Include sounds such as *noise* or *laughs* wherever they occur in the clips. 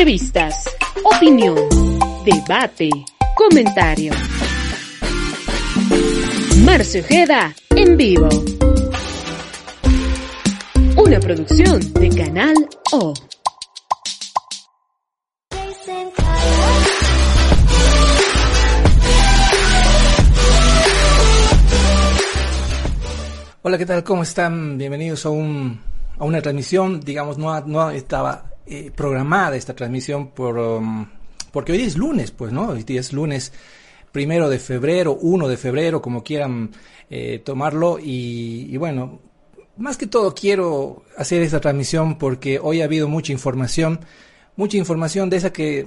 Entrevistas, opinión, debate, comentario. Marcio Ojeda en vivo. Una producción de Canal O. Hola, ¿qué tal? ¿Cómo están? Bienvenidos a, un, a una transmisión. Digamos, no, no estaba eh, programada esta transmisión por, um, porque hoy es lunes, pues, ¿no? Hoy es lunes primero de febrero, 1 de febrero, como quieran eh, tomarlo. Y, y, bueno, más que todo quiero hacer esta transmisión porque hoy ha habido mucha información, mucha información de esa que,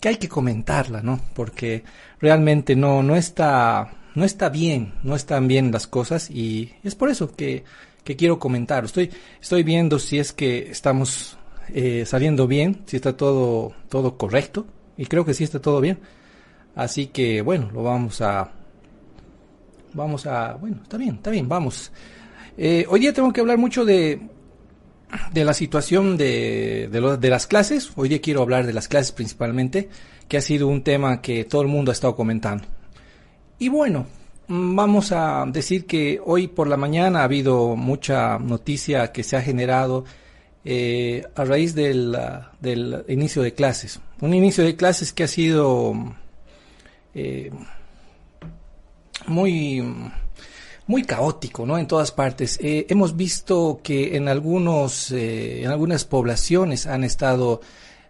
que hay que comentarla, ¿no? Porque realmente no, no está no está bien, no están bien las cosas y es por eso que, que quiero comentar. Estoy, estoy viendo si es que estamos eh, saliendo bien, si está todo, todo correcto y creo que sí está todo bien. Así que bueno, lo vamos a, vamos a, bueno, está bien, está bien, vamos. Eh, hoy día tengo que hablar mucho de, de la situación de, de, las clases. Hoy día quiero hablar de las clases principalmente, que ha sido un tema que todo el mundo ha estado comentando. Y bueno, vamos a decir que hoy por la mañana ha habido mucha noticia que se ha generado eh, a raíz del, del, inicio de clases. Un inicio de clases que ha sido eh, muy, muy caótico, ¿no? En todas partes. Eh, hemos visto que en algunos, eh, en algunas poblaciones han estado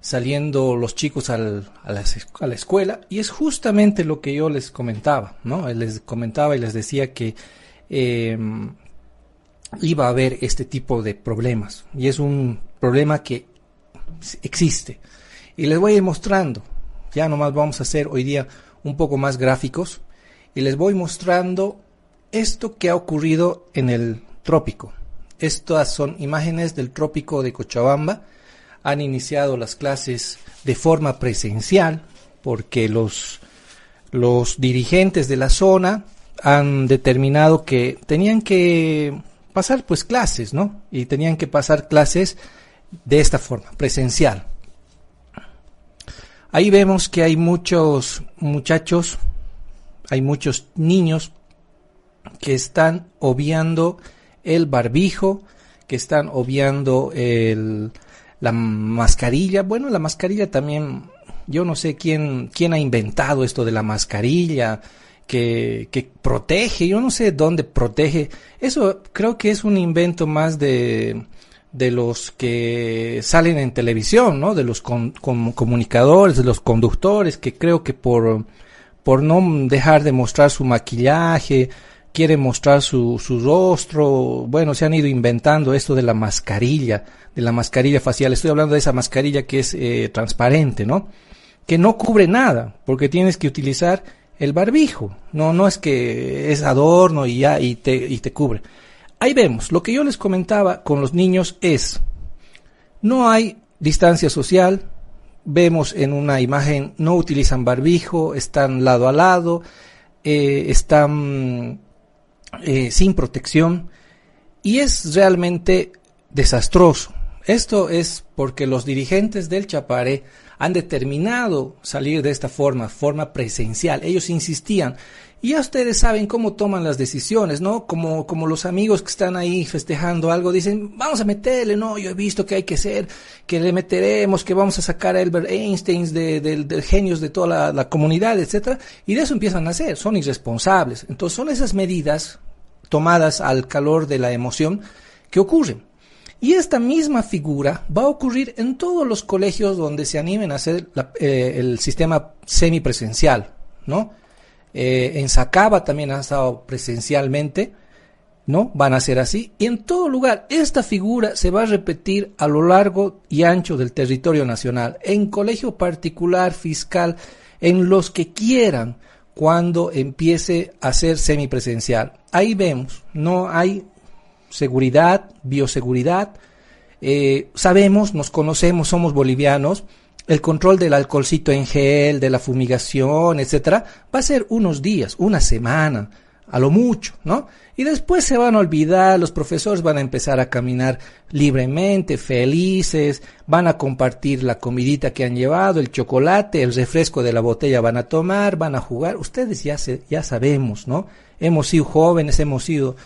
saliendo los chicos al, a, la, escuela y es justamente lo que yo les comentaba, ¿no? Les comentaba y les decía que eh, iba a haber este tipo de problemas. Y es un problema que existe. Y les voy a ir mostrando, ya nomás vamos a hacer hoy día un poco más gráficos. Y les voy mostrando esto que ha ocurrido en el trópico. Estas son imágenes del trópico de Cochabamba, han iniciado las clases de forma presencial porque los, los dirigentes de la zona han determinado que tenían que pasar pues clases, ¿no? Y tenían que pasar clases de esta forma, presencial. Ahí vemos que hay muchos muchachos, hay muchos niños que están obviando el barbijo, que están obviando el, la mascarilla, bueno, la mascarilla también, yo no sé quién, quién ha inventado esto de la mascarilla, que, que protege, yo no sé dónde protege. Eso creo que es un invento más de, de los que salen en televisión, ¿no? De los comunicadores, de los conductores, que creo que por, por no dejar de mostrar su maquillaje, quiere mostrar su, su rostro, bueno, se han ido inventando esto de la mascarilla, de la mascarilla facial. Estoy hablando de esa mascarilla que es eh, transparente, ¿no? Que no cubre nada, porque tienes que utilizar el barbijo. No, no es que es adorno y ya y te, y te cubre. Ahí vemos, lo que yo les comentaba con los niños es, no hay distancia social, vemos en una imagen, no utilizan barbijo, están lado a lado, eh, están eh, sin protección y es realmente desastroso. Esto es porque los dirigentes del Chaparé han determinado salir de esta forma, forma presencial. Ellos insistían. Y ya ustedes saben cómo toman las decisiones, ¿no? Como, como los amigos que están ahí festejando algo dicen, vamos a meterle, no, yo he visto que hay que ser, que le meteremos, que vamos a sacar a Albert Einstein de, de, de genios de toda la, la comunidad, etcétera, y de eso empiezan a hacer, son irresponsables. Entonces son esas medidas tomadas al calor de la emoción que ocurren. Y esta misma figura va a ocurrir en todos los colegios donde se animen a hacer eh, el sistema semipresencial, ¿no? Eh, en Sacaba también ha estado presencialmente, ¿no? Van a ser así. Y en todo lugar, esta figura se va a repetir a lo largo y ancho del territorio nacional, en colegio particular, fiscal, en los que quieran, cuando empiece a ser semipresencial. Ahí vemos, no hay seguridad, bioseguridad, eh, sabemos, nos conocemos, somos bolivianos, el control del alcoholcito en gel, de la fumigación, etcétera, va a ser unos días, una semana. a lo mucho, ¿no? Y después se van a olvidar, los profesores van a empezar a caminar libremente, felices, van a compartir la comidita que han llevado, el chocolate, el refresco de la botella van a tomar, van a jugar. Ustedes ya, se, ya sabemos, ¿no? Hemos sido jóvenes, hemos sido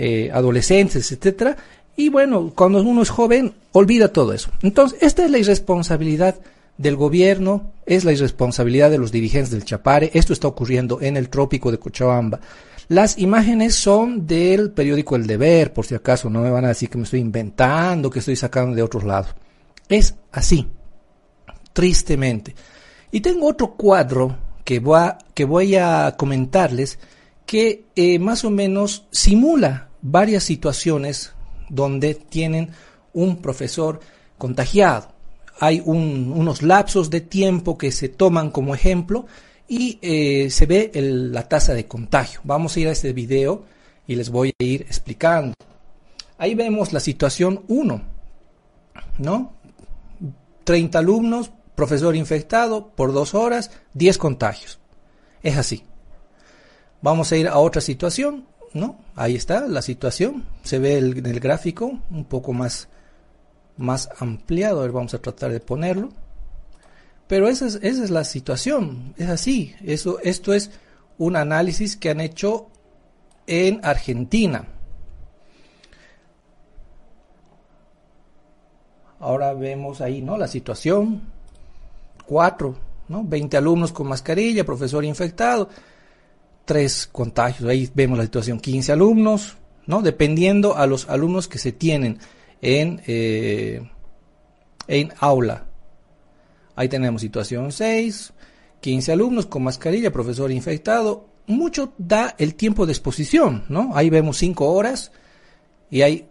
eh, adolescentes, etcétera. Y bueno, cuando uno es joven, olvida todo eso. Entonces, esta es la irresponsabilidad del gobierno, es la irresponsabilidad de los dirigentes del Chapare. Esto está ocurriendo en el trópico de Cochabamba. Las imágenes son del periódico El Deber, por si acaso no me van a decir que me estoy inventando, que estoy sacando de otros lados. Es así, tristemente. Y tengo otro cuadro que voy a, que voy a comentarles que eh, más o menos simula varias situaciones donde tienen un profesor contagiado. Hay unos lapsos de tiempo que se toman como ejemplo y eh, se ve la tasa de contagio. Vamos a ir a este video y les voy a ir explicando. Ahí vemos la situación 1, ¿no? 30 alumnos, profesor infectado por dos horas, 10 contagios. Es así. Vamos a ir a otra situación, ¿no? Ahí está la situación. Se ve el, el gráfico un poco más, más ampliado. Vamos a tratar de ponerlo. Pero esa es, esa es la situación, es así. Eso, esto es un análisis que han hecho en Argentina. Ahora vemos ahí, ¿no? La situación. Cuatro, ¿no? 20 alumnos con mascarilla, profesor infectado, tres contagios. Ahí vemos la situación. 15 alumnos, ¿no? Dependiendo a los alumnos que se tienen en, eh, en aula. Ahí tenemos situación 6, 15 alumnos con mascarilla, profesor infectado. Mucho da el tiempo de exposición, ¿no? Ahí vemos 5 horas y hay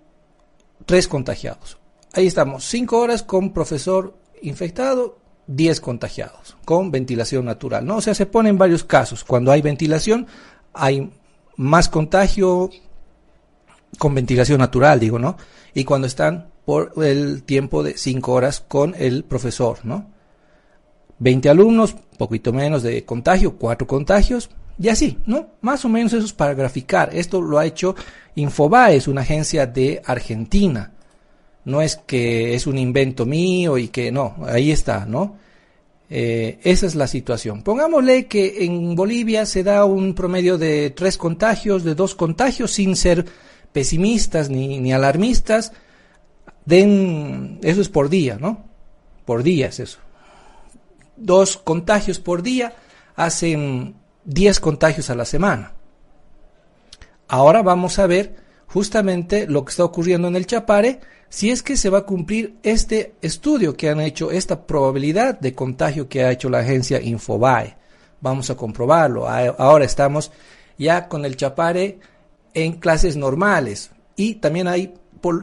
3 contagiados. Ahí estamos, 5 horas con profesor infectado, 10 contagiados, con ventilación natural, ¿no? O sea, se ponen varios casos. Cuando hay ventilación, hay más contagio con ventilación natural, digo, ¿no? Y cuando están por el tiempo de 5 horas con el profesor, ¿no? 20 alumnos, poquito menos de contagio, 4 contagios, y así, ¿no? Más o menos eso es para graficar. Esto lo ha hecho Infobae, es una agencia de Argentina. No es que es un invento mío y que no, ahí está, ¿no? Eh, esa es la situación. Pongámosle que en Bolivia se da un promedio de tres contagios, de dos contagios, sin ser pesimistas ni, ni alarmistas. Den, eso es por día, ¿no? Por día es eso dos contagios por día hacen 10 contagios a la semana. Ahora vamos a ver justamente lo que está ocurriendo en el Chapare, si es que se va a cumplir este estudio que han hecho, esta probabilidad de contagio que ha hecho la agencia Infobae. Vamos a comprobarlo. Ahora estamos ya con el Chapare en clases normales y también hay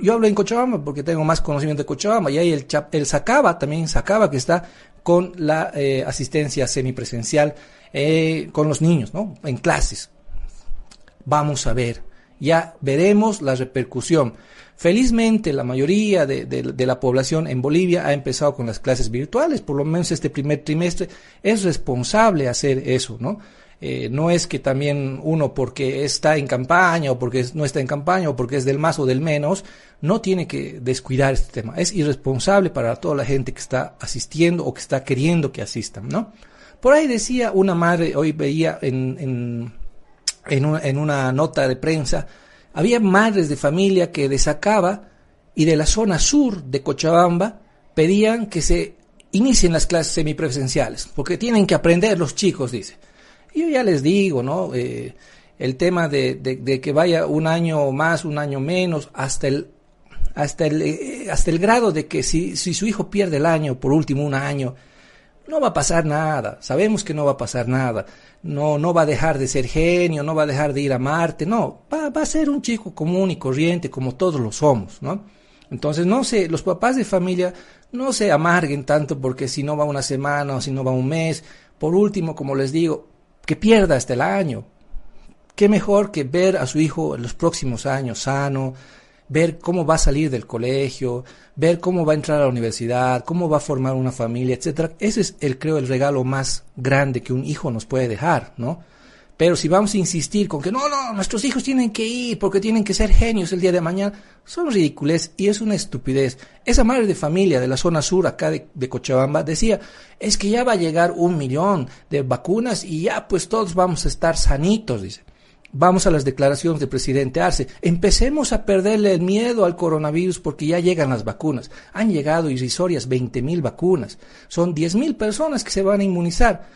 yo hablo en Cochabamba porque tengo más conocimiento de Cochabamba y hay el, el Sacaba, también Sacaba que está con la eh, asistencia semipresencial eh, con los niños, ¿no? En clases. Vamos a ver, ya veremos la repercusión. Felizmente la mayoría de, de, la población en Bolivia ha empezado con las clases virtuales, por lo menos este primer trimestre es responsable hacer eso, ¿no? Eh, no es que también uno porque está en campaña o porque no está en campaña o porque es del más o del menos, no tiene que descuidar este tema. Es irresponsable para toda la gente que está asistiendo o que está queriendo que asistan, ¿no? Por ahí decía una madre, hoy veía en, en, en, en una nota de prensa, había madres de familia que de Sacaba y de la zona sur de Cochabamba pedían que se inicien las clases semipresenciales, porque tienen que aprender los chicos, dice yo ya les digo, ¿no? Eh, el tema de, de, que vaya un año más, un año menos, hasta el, hasta el, eh, hasta el grado de que si, si su hijo pierde el año, por último un año, no va a pasar nada, sabemos que no va a pasar nada, no, no va a dejar de ser genio, no va a dejar de ir a Marte, no, va, va a ser un chico común y corriente como todos lo somos, ¿no? Entonces, no sé, los papás de familia no se amarguen tanto porque si no va una semana o si no va un mes, por último, como les digo, que pierda hasta el año. Qué mejor que ver a su hijo en los próximos años sano, ver cómo va a salir del colegio, ver cómo va a entrar a la universidad, cómo va a formar una familia, etcétera. Ese es el creo el regalo más grande que un hijo nos puede dejar, ¿no? Pero si vamos a insistir con que no, no, nuestros hijos tienen que ir porque tienen que ser genios el día de mañana, son ridículos y es una estupidez. Esa madre de familia de la zona sur acá de, de, Cochabamba decía, es que ya va a llegar un millón de vacunas y ya pues todos vamos a estar sanitos, dice. Vamos a las declaraciones del presidente Arce. Empecemos a perderle el miedo al coronavirus porque ya llegan las vacunas. Han llegado irrisorias 20 mil vacunas. Son 10 mil personas que se van a inmunizar.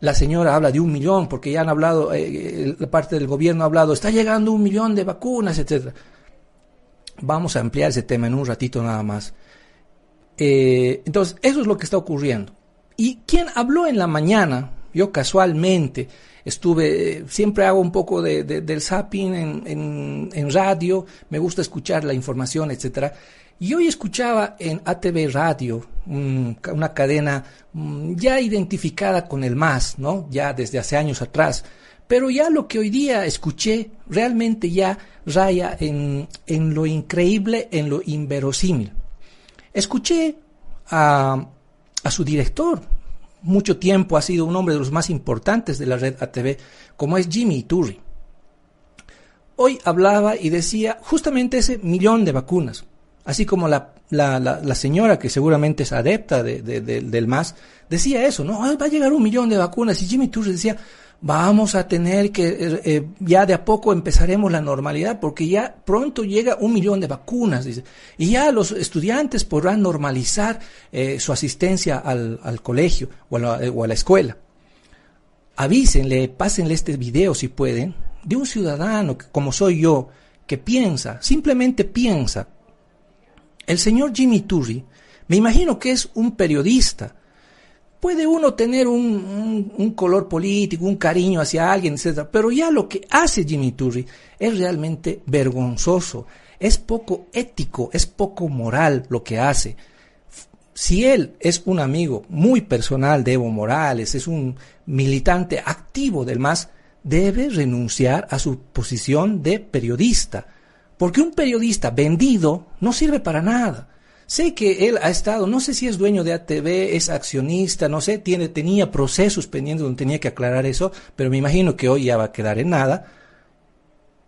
La señora habla de un millón porque ya han hablado, eh, la parte del gobierno ha hablado, está llegando un millón de vacunas, etcétera. Vamos a ampliar ese tema en un ratito nada más. Eh, entonces, eso es lo que está ocurriendo. ¿Y quién habló en la mañana? Yo casualmente estuve, siempre hago un poco de, de, del zapping en, radio, me gusta escuchar la información, etcétera. Y hoy escuchaba en ATV Radio, un, una cadena um, ya identificada con el MAS, ¿no? Ya desde hace años atrás. Pero ya lo que hoy día escuché realmente ya raya en, lo increíble, en lo inverosímil. Escuché a su director, mucho tiempo ha sido un hombre de los más importantes de la red ATV, como es Jimmy Iturri. Hoy hablaba y decía justamente ese millón de vacunas, así como la, la, la, señora que seguramente es adepta de, de, de, del MAS, decía eso, no, va a llegar un millón de vacunas y Jimmy Iturri decía, vamos a tener que, eh, eh, ya de a poco empezaremos la normalidad, porque ya pronto llega un millón de vacunas, y ya los estudiantes podrán normalizar eh, su asistencia al, al colegio o a, la, o a, la, escuela. Avísenle, pásenle este video si pueden, de un ciudadano como soy yo, que piensa, simplemente piensa. El señor Jimmy Turri, me imagino que es un periodista, puede uno tener un, un, color político, un cariño hacia alguien, etc. Pero ya lo que hace Jimmy Turri es realmente vergonzoso, es poco ético, es poco moral lo que hace. Si él es un amigo muy personal de Evo Morales, es un militante activo del MAS, debe renunciar a su posición de periodista. Porque un periodista vendido no sirve para nada. Sé que él ha estado, no sé si es dueño de ATV, es accionista, no sé, tiene, tenía procesos pendientes donde tenía que aclarar eso, pero me imagino que hoy ya va a quedar en nada.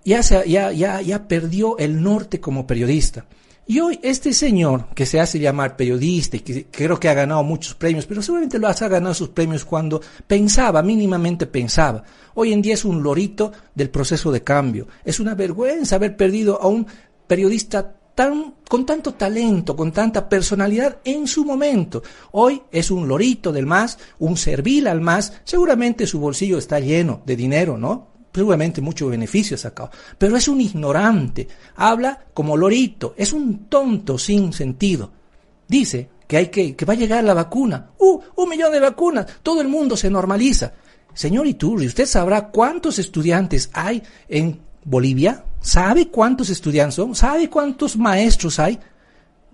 Ya, se, ya, ya, ya perdió el norte como periodista. Y hoy este señor, que se hace llamar periodista y que creo que ha ganado muchos premios, pero seguramente lo ha ganado sus premios cuando pensaba, mínimamente pensaba. Hoy en día es un lorito del proceso de cambio. Es una vergüenza haber perdido a un periodista tan, con tanto talento, con tanta personalidad en su momento. Hoy es un lorito del más, un servil al más, seguramente su bolsillo está lleno de dinero, ¿no? Seguramente mucho beneficio ha sacado, pero es un ignorante, habla como lorito, es un tonto sin sentido. Dice que hay que, que va a llegar la vacuna. ¡Uh! Un millón de vacunas, todo el mundo se normaliza. Señor Iturri, ¿usted sabrá cuántos estudiantes hay en Bolivia? ¿Sabe cuántos estudiantes son? ¿Sabe cuántos maestros hay?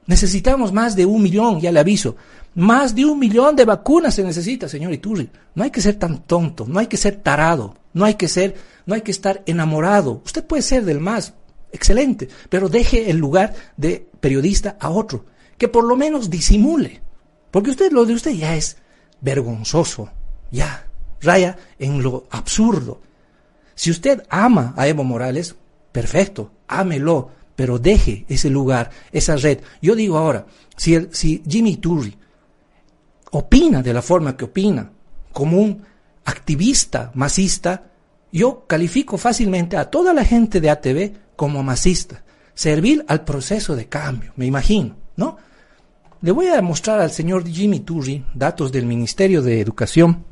Necesitamos más de un millón, ya le aviso. Más de un millón de vacunas se necesita, señor Iturri. No hay que ser tan tonto, no hay que ser tarado, no hay que ser, no hay que estar enamorado. Usted puede ser del más, excelente, pero deje el lugar de periodista a otro, que por lo menos disimule. Porque usted, lo de usted ya es vergonzoso, ya, raya en lo absurdo. Si usted ama a Evo Morales, perfecto, ámelo, pero deje ese lugar, esa red. Yo digo ahora, si, Jimmy Turri opina de la forma que opina, como un activista masista, yo califico fácilmente a toda la gente de ATV como masista, servir al proceso de cambio, me imagino, ¿no? Le voy a mostrar al señor Jimmy Turri datos del Ministerio de Educación,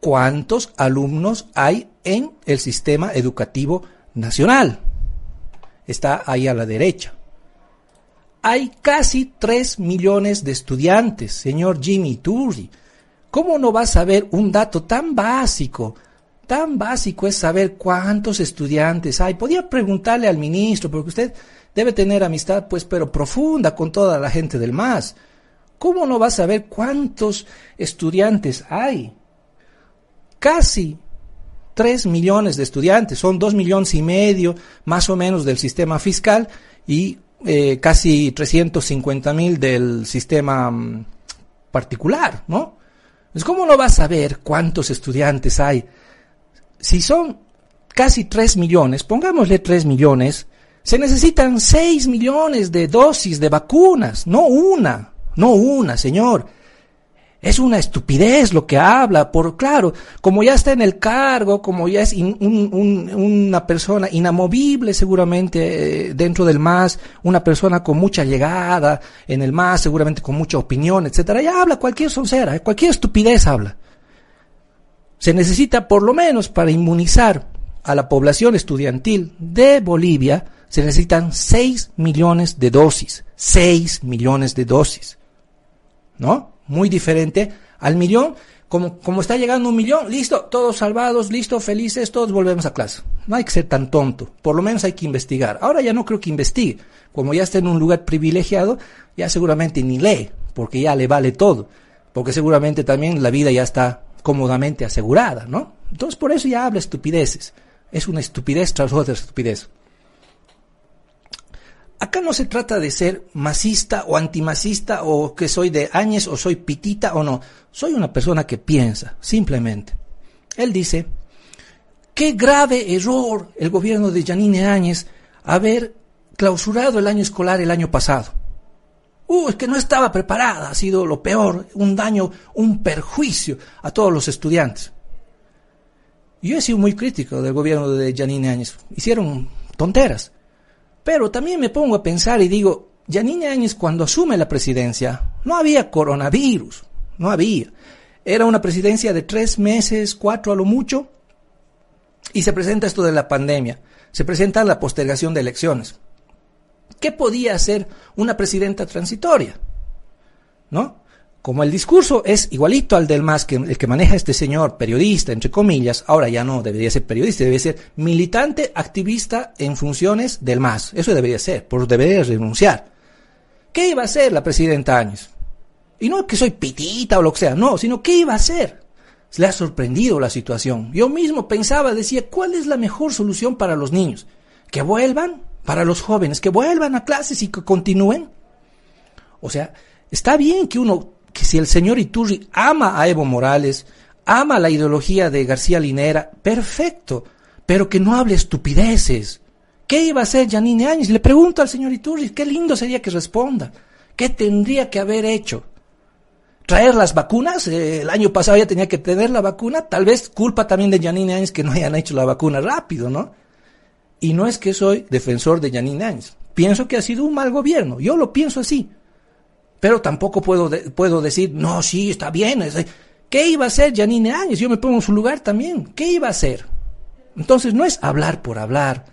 cuántos alumnos hay en el sistema educativo nacional. Está ahí a la derecha. Hay casi 3 millones de estudiantes, señor Jimmy Turri. ¿Cómo no va a saber un dato tan básico? Tan básico es saber cuántos estudiantes hay. Podía preguntarle al ministro, porque usted debe tener amistad, pues, pero profunda con toda la gente del MAS. ¿Cómo no va a saber cuántos estudiantes hay? Casi 3 millones de estudiantes, son 2 millones y medio más o menos del sistema fiscal y eh, casi 350 mil del sistema um, particular, ¿no? Pues ¿Cómo no vas a saber cuántos estudiantes hay? si son casi 3 millones, pongámosle 3 millones, se necesitan 6 millones de dosis de vacunas, no una, no una, señor. Es una estupidez lo que habla, por claro, como ya está en el cargo, como ya es una persona inamovible seguramente eh, dentro del MAS, una persona con mucha llegada en el MAS, seguramente con mucha opinión, etcétera, ya habla cualquier soncera, eh, cualquier estupidez habla. Se necesita por lo menos para inmunizar a la población estudiantil de Bolivia, se necesitan 6 millones de dosis, 6 millones de dosis. ¿No? Muy diferente al millón. Como, como está llegando un millón, listo, todos salvados, listo, felices, todos volvemos a clase. No hay que ser tan tonto, por lo menos hay que investigar. Ahora ya no creo que investigue, como ya está en un lugar privilegiado, ya seguramente ni lee, porque ya le vale todo, porque seguramente también la vida ya está cómodamente asegurada, ¿no? Entonces por eso ya habla estupideces. Es una estupidez tras otra estupidez. Acá no se trata de ser masista o antimasista o que soy de Áñez o soy pitita o no. Soy una persona que piensa, simplemente. Él dice, qué grave error el gobierno de Janine Áñez haber clausurado el año escolar el año pasado. Uh, es que no estaba preparada, ha sido lo peor, un daño, un perjuicio a todos los estudiantes. Yo he sido muy crítico del gobierno de Janine Áñez. Hicieron tonteras. Pero también me pongo a pensar y digo, Yanine Áñez cuando asume la presidencia, no había coronavirus, no había. Era una presidencia de tres meses, cuatro a lo mucho, y se presenta esto de la pandemia, se presenta la postergación de elecciones. ¿Qué podía hacer una presidenta transitoria? ¿No? Como el discurso es igualito al del MAS, que el que maneja este señor, periodista, entre comillas, ahora ya no debería ser periodista, debería ser militante, activista en funciones del MAS. Eso debería ser, por debería renunciar. ¿Qué iba a hacer la presidenta Áñez? Y no que soy pitita o lo que sea, no, sino ¿qué iba a hacer? Le ha sorprendido la situación. Yo mismo pensaba, decía, ¿cuál es la mejor solución para los niños? Que vuelvan, para los jóvenes, que vuelvan a clases y que continúen. O sea, está bien que uno que si el señor Iturri ama a Evo Morales, ama la ideología de García Linera, perfecto, pero que no hable estupideces. ¿Qué iba a hacer Janine Áñez? Le pregunto al señor Iturri, qué lindo sería que responda. ¿Qué tendría que haber hecho? ¿Traer las vacunas? Eh, el año pasado ya tenía que tener la vacuna. Tal vez culpa también de Janine Áñez que no hayan hecho la vacuna rápido, ¿no? Y no es que soy defensor de Janine Áñez. Pienso que ha sido un mal gobierno. Yo lo pienso así. Pero tampoco puedo, puedo decir, no, sí, está bien. ¿Qué iba a hacer Janine Áñez? Yo me pongo en su lugar también. ¿Qué iba a hacer? Entonces no es hablar por hablar.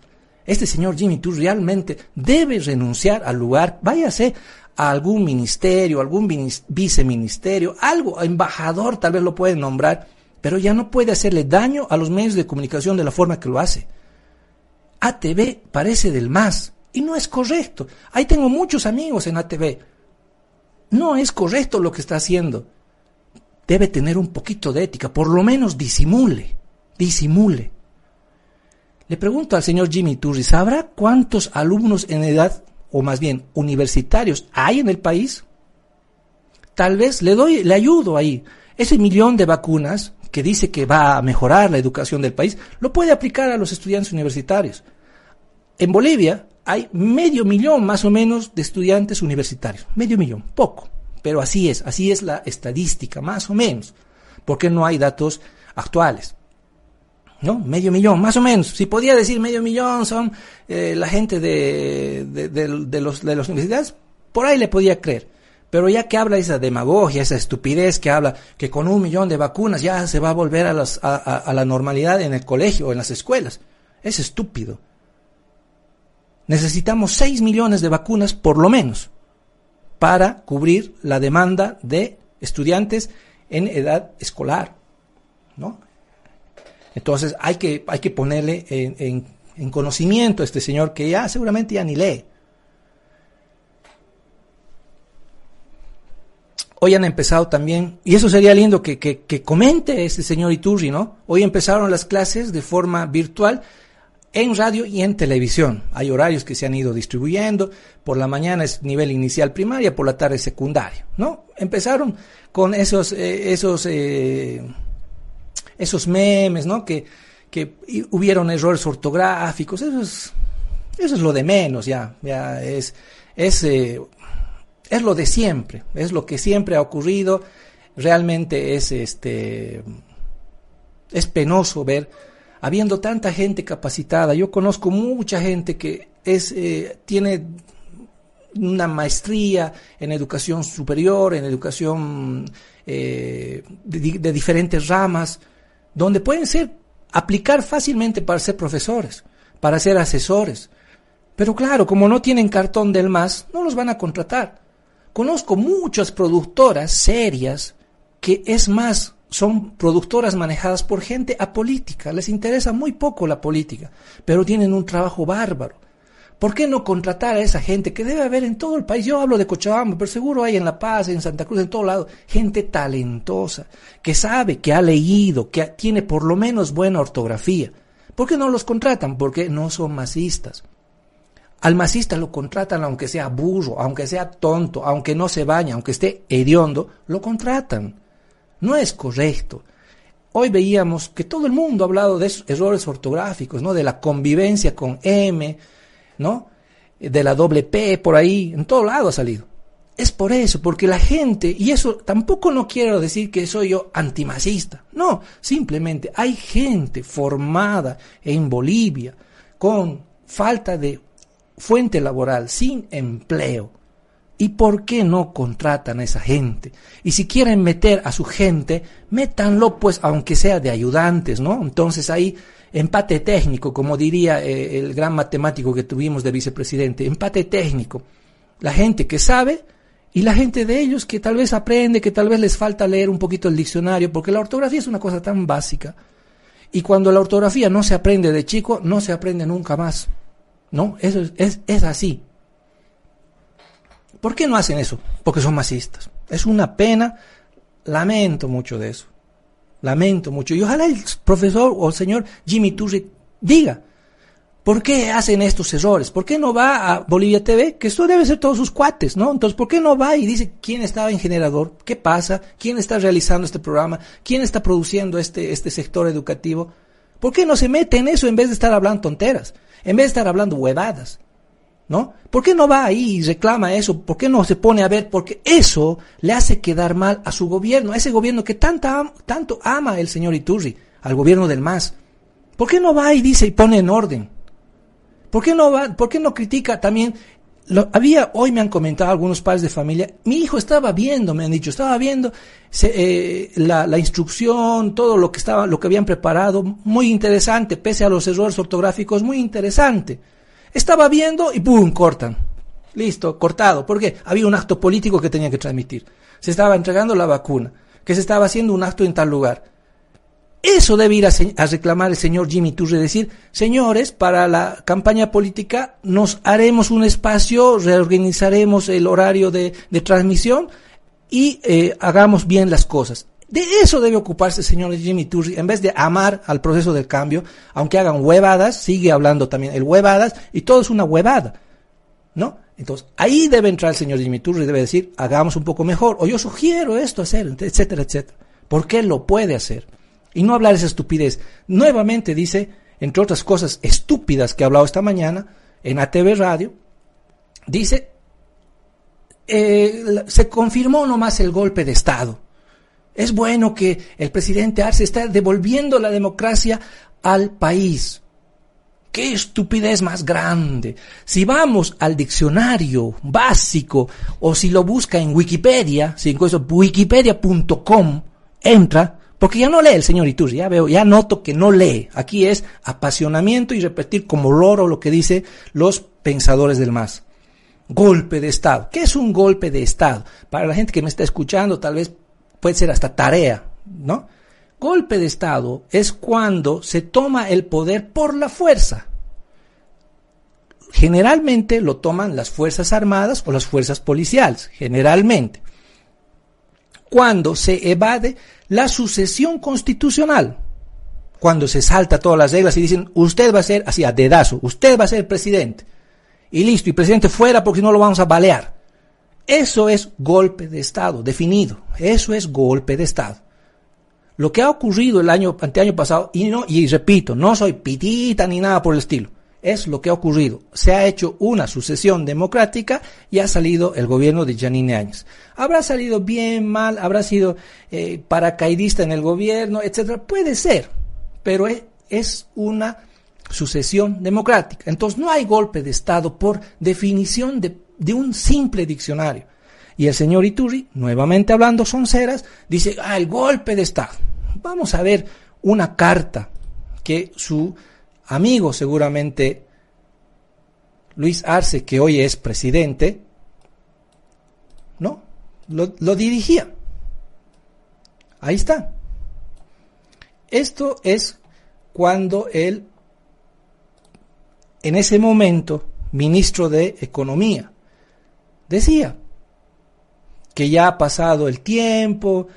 Este señor Jimmy tú realmente debe renunciar al lugar. Váyase a algún ministerio, algún viceministerio, algo, embajador tal vez lo puede nombrar, pero ya no puede hacerle daño a los medios de comunicación de la forma que lo hace. ATV parece del más y no es correcto. Ahí tengo muchos amigos en ATV no es correcto lo que está haciendo. Debe tener un poquito de ética, por lo menos disimule, disimule. Le pregunto al señor Jimmy Turri, ¿sabrá cuántos alumnos en edad, o más bien universitarios, hay en el país? Tal vez le doy, le ayudo ahí. Ese millón de vacunas que dice que va a mejorar la educación del país, lo puede aplicar a los estudiantes universitarios. En Bolivia hay medio millón más o menos de estudiantes universitarios. Medio millón, poco. Pero así es, así es la estadística, más o menos. Porque no hay datos actuales. ¿No? Medio millón, más o menos. Si podía decir medio millón son eh, la gente de, de, los, de las universidades, por ahí le podía creer. Pero ya que habla esa demagogia, esa estupidez que habla que con un millón de vacunas ya se va a volver a, las, a la normalidad en el colegio o en las escuelas, es estúpido necesitamos 6 millones de vacunas por lo menos para cubrir la demanda de estudiantes en edad escolar, ¿no? Entonces hay que, hay que ponerle en, en, conocimiento a este señor que ya seguramente ya ni lee. Hoy han empezado también, y eso sería lindo que, que, que comente este señor Iturri, ¿no? Hoy empezaron las clases de forma virtual en radio y en televisión. Hay horarios que se han ido distribuyendo. Por la mañana es nivel inicial primaria, por la tarde secundario, ¿no? Empezaron con esos, eh, esos, eh, esos memes, ¿no? Que, que hubieron errores ortográficos, eso es, eso es lo de menos, ya, ya es, es, eh, es lo de siempre, es lo que siempre ha ocurrido, realmente es, este, es penoso ver, habiendo tanta gente capacitada, yo conozco mucha gente que es, eh, tiene una maestría en educación superior, en educación eh, de, diferentes ramas, donde pueden ser, aplicar fácilmente para ser profesores, para ser asesores. Pero claro, como no tienen cartón del MAS, no los van a contratar. Conozco muchas productoras serias que es más, son productoras manejadas por gente apolítica, les interesa muy poco la política, pero tienen un trabajo bárbaro. ¿Por qué no contratar a esa gente que debe haber en todo el país? Yo hablo de Cochabamba, pero seguro hay en La Paz, en Santa Cruz, en todo lado, gente talentosa, que sabe, que ha leído, que tiene por lo menos buena ortografía. ¿Por qué no los contratan? Porque no son masistas. Al masista lo contratan aunque sea burro, aunque sea tonto, aunque no se baña, aunque esté hediondo, lo contratan. No es correcto. Hoy veíamos que todo el mundo ha hablado de errores ortográficos, ¿no? De la convivencia con M, ¿no? De la doble P por ahí, en todo lado ha salido. Es por eso, porque la gente, y eso tampoco no quiero decir que soy yo antimacista, no, simplemente hay gente formada en Bolivia con falta de fuente laboral, sin empleo. ¿Y por qué no contratan a esa gente? Y si quieren meter a su gente, métanlo pues aunque sea de ayudantes, ¿no? Entonces ahí empate técnico, como diría eh, el gran matemático que tuvimos de vicepresidente, empate técnico. La gente que sabe y la gente de ellos que tal vez aprende, que tal vez les falta leer un poquito el diccionario, porque la ortografía es una cosa tan básica. Y cuando la ortografía no se aprende de chico, no se aprende nunca más. ¿No? Eso es, es, es así. ¿Por qué no hacen eso? Porque son masistas. Es una pena, lamento mucho de eso. Lamento mucho. Y ojalá el profesor o el señor Jimmy Turri diga, ¿por qué hacen estos errores? ¿Por qué no va a Bolivia TV? Que esto debe ser todos sus cuates, ¿no? Entonces, ¿por qué no va y dice quién estaba en generador? ¿Qué pasa? ¿Quién está realizando este programa? ¿Quién está produciendo este, este sector educativo? ¿Por qué no se mete en eso en vez de estar hablando tonteras? En vez de estar hablando huevadas. ¿No? ¿Por qué no va ahí y reclama eso? ¿Por qué no se pone a ver? Porque eso le hace quedar mal a su gobierno, a ese gobierno que tanto ama el señor Iturri, al gobierno del MAS. ¿Por qué no va y dice y pone en orden? ¿Por qué no va, por qué no critica también? Lo, había, hoy me han comentado algunos padres de familia, mi hijo estaba viendo, me han dicho, estaba viendo eh, la, la, instrucción, todo lo que estaba, lo que habían preparado, muy interesante, pese a los errores ortográficos, muy interesante. Estaba viendo y ¡pum! cortan. Listo, cortado. ¿Por qué? Había un acto político que tenía que transmitir. Se estaba entregando la vacuna, que se estaba haciendo un acto en tal lugar. Eso debe ir a, reclamar el señor Jimmy Turre, decir, señores, para la campaña política nos haremos un espacio, reorganizaremos el horario de, transmisión y eh, hagamos bien las cosas. De eso debe ocuparse el señor Jimmy Turri, en vez de amar al proceso del cambio, aunque hagan huevadas, sigue hablando también el huevadas, y todo es una huevada, ¿no? Entonces, ahí debe entrar el señor Jimmy Turri, debe decir, hagamos un poco mejor, o yo sugiero esto hacer, etcétera, etcétera. Porque él lo puede hacer. Y no hablar esa estupidez. Nuevamente dice, entre otras cosas estúpidas que ha hablado esta mañana, en ATV Radio, dice, eh, se confirmó nomás el golpe de Estado. Es bueno que el presidente Arce está devolviendo la democracia al país. ¡Qué estupidez más grande! Si vamos al diccionario básico o si lo busca en Wikipedia, si incluso wikipedia.com, entra, porque ya no lee el señor Iturri, ya veo, ya noto que no lee. Aquí es apasionamiento y repetir como loro lo que dicen los pensadores del MAS. Golpe de Estado. ¿Qué es un golpe de Estado? Para la gente que me está escuchando, tal vez puede ser hasta tarea, ¿no? Golpe de Estado es cuando se toma el poder por la fuerza. Generalmente lo toman las Fuerzas Armadas o las Fuerzas Policiales, generalmente. Cuando se evade la sucesión constitucional, cuando se salta todas las reglas y dicen, usted va a ser así, a dedazo, usted va a ser presidente. Y listo, y presidente fuera porque si no lo vamos a balear. Eso es golpe de Estado, definido. Eso es golpe de Estado. lo que ha ocurrido el año anteaño pasado, y no, y repito, no soy pitita ni nada por el estilo, es lo que ha ocurrido. Se ha hecho una sucesión democrática y ha salido el gobierno de Janine Áñez. Habrá salido bien, mal, habrá sido eh, paracaidista en el gobierno, etcétera. Puede ser, pero es, es una sucesión democrática. Entonces no hay golpe de Estado por definición de, de un simple diccionario. Y el señor Iturri, nuevamente hablando sonceras, dice, ah, el golpe de Estado. Vamos a ver una carta que su amigo seguramente Luis Arce, que hoy es presidente, ¿no? Lo, lo dirigía. Ahí está. Esto es cuando él, en ese momento, ministro de Economía, decía, que ya ha pasado el tiempo,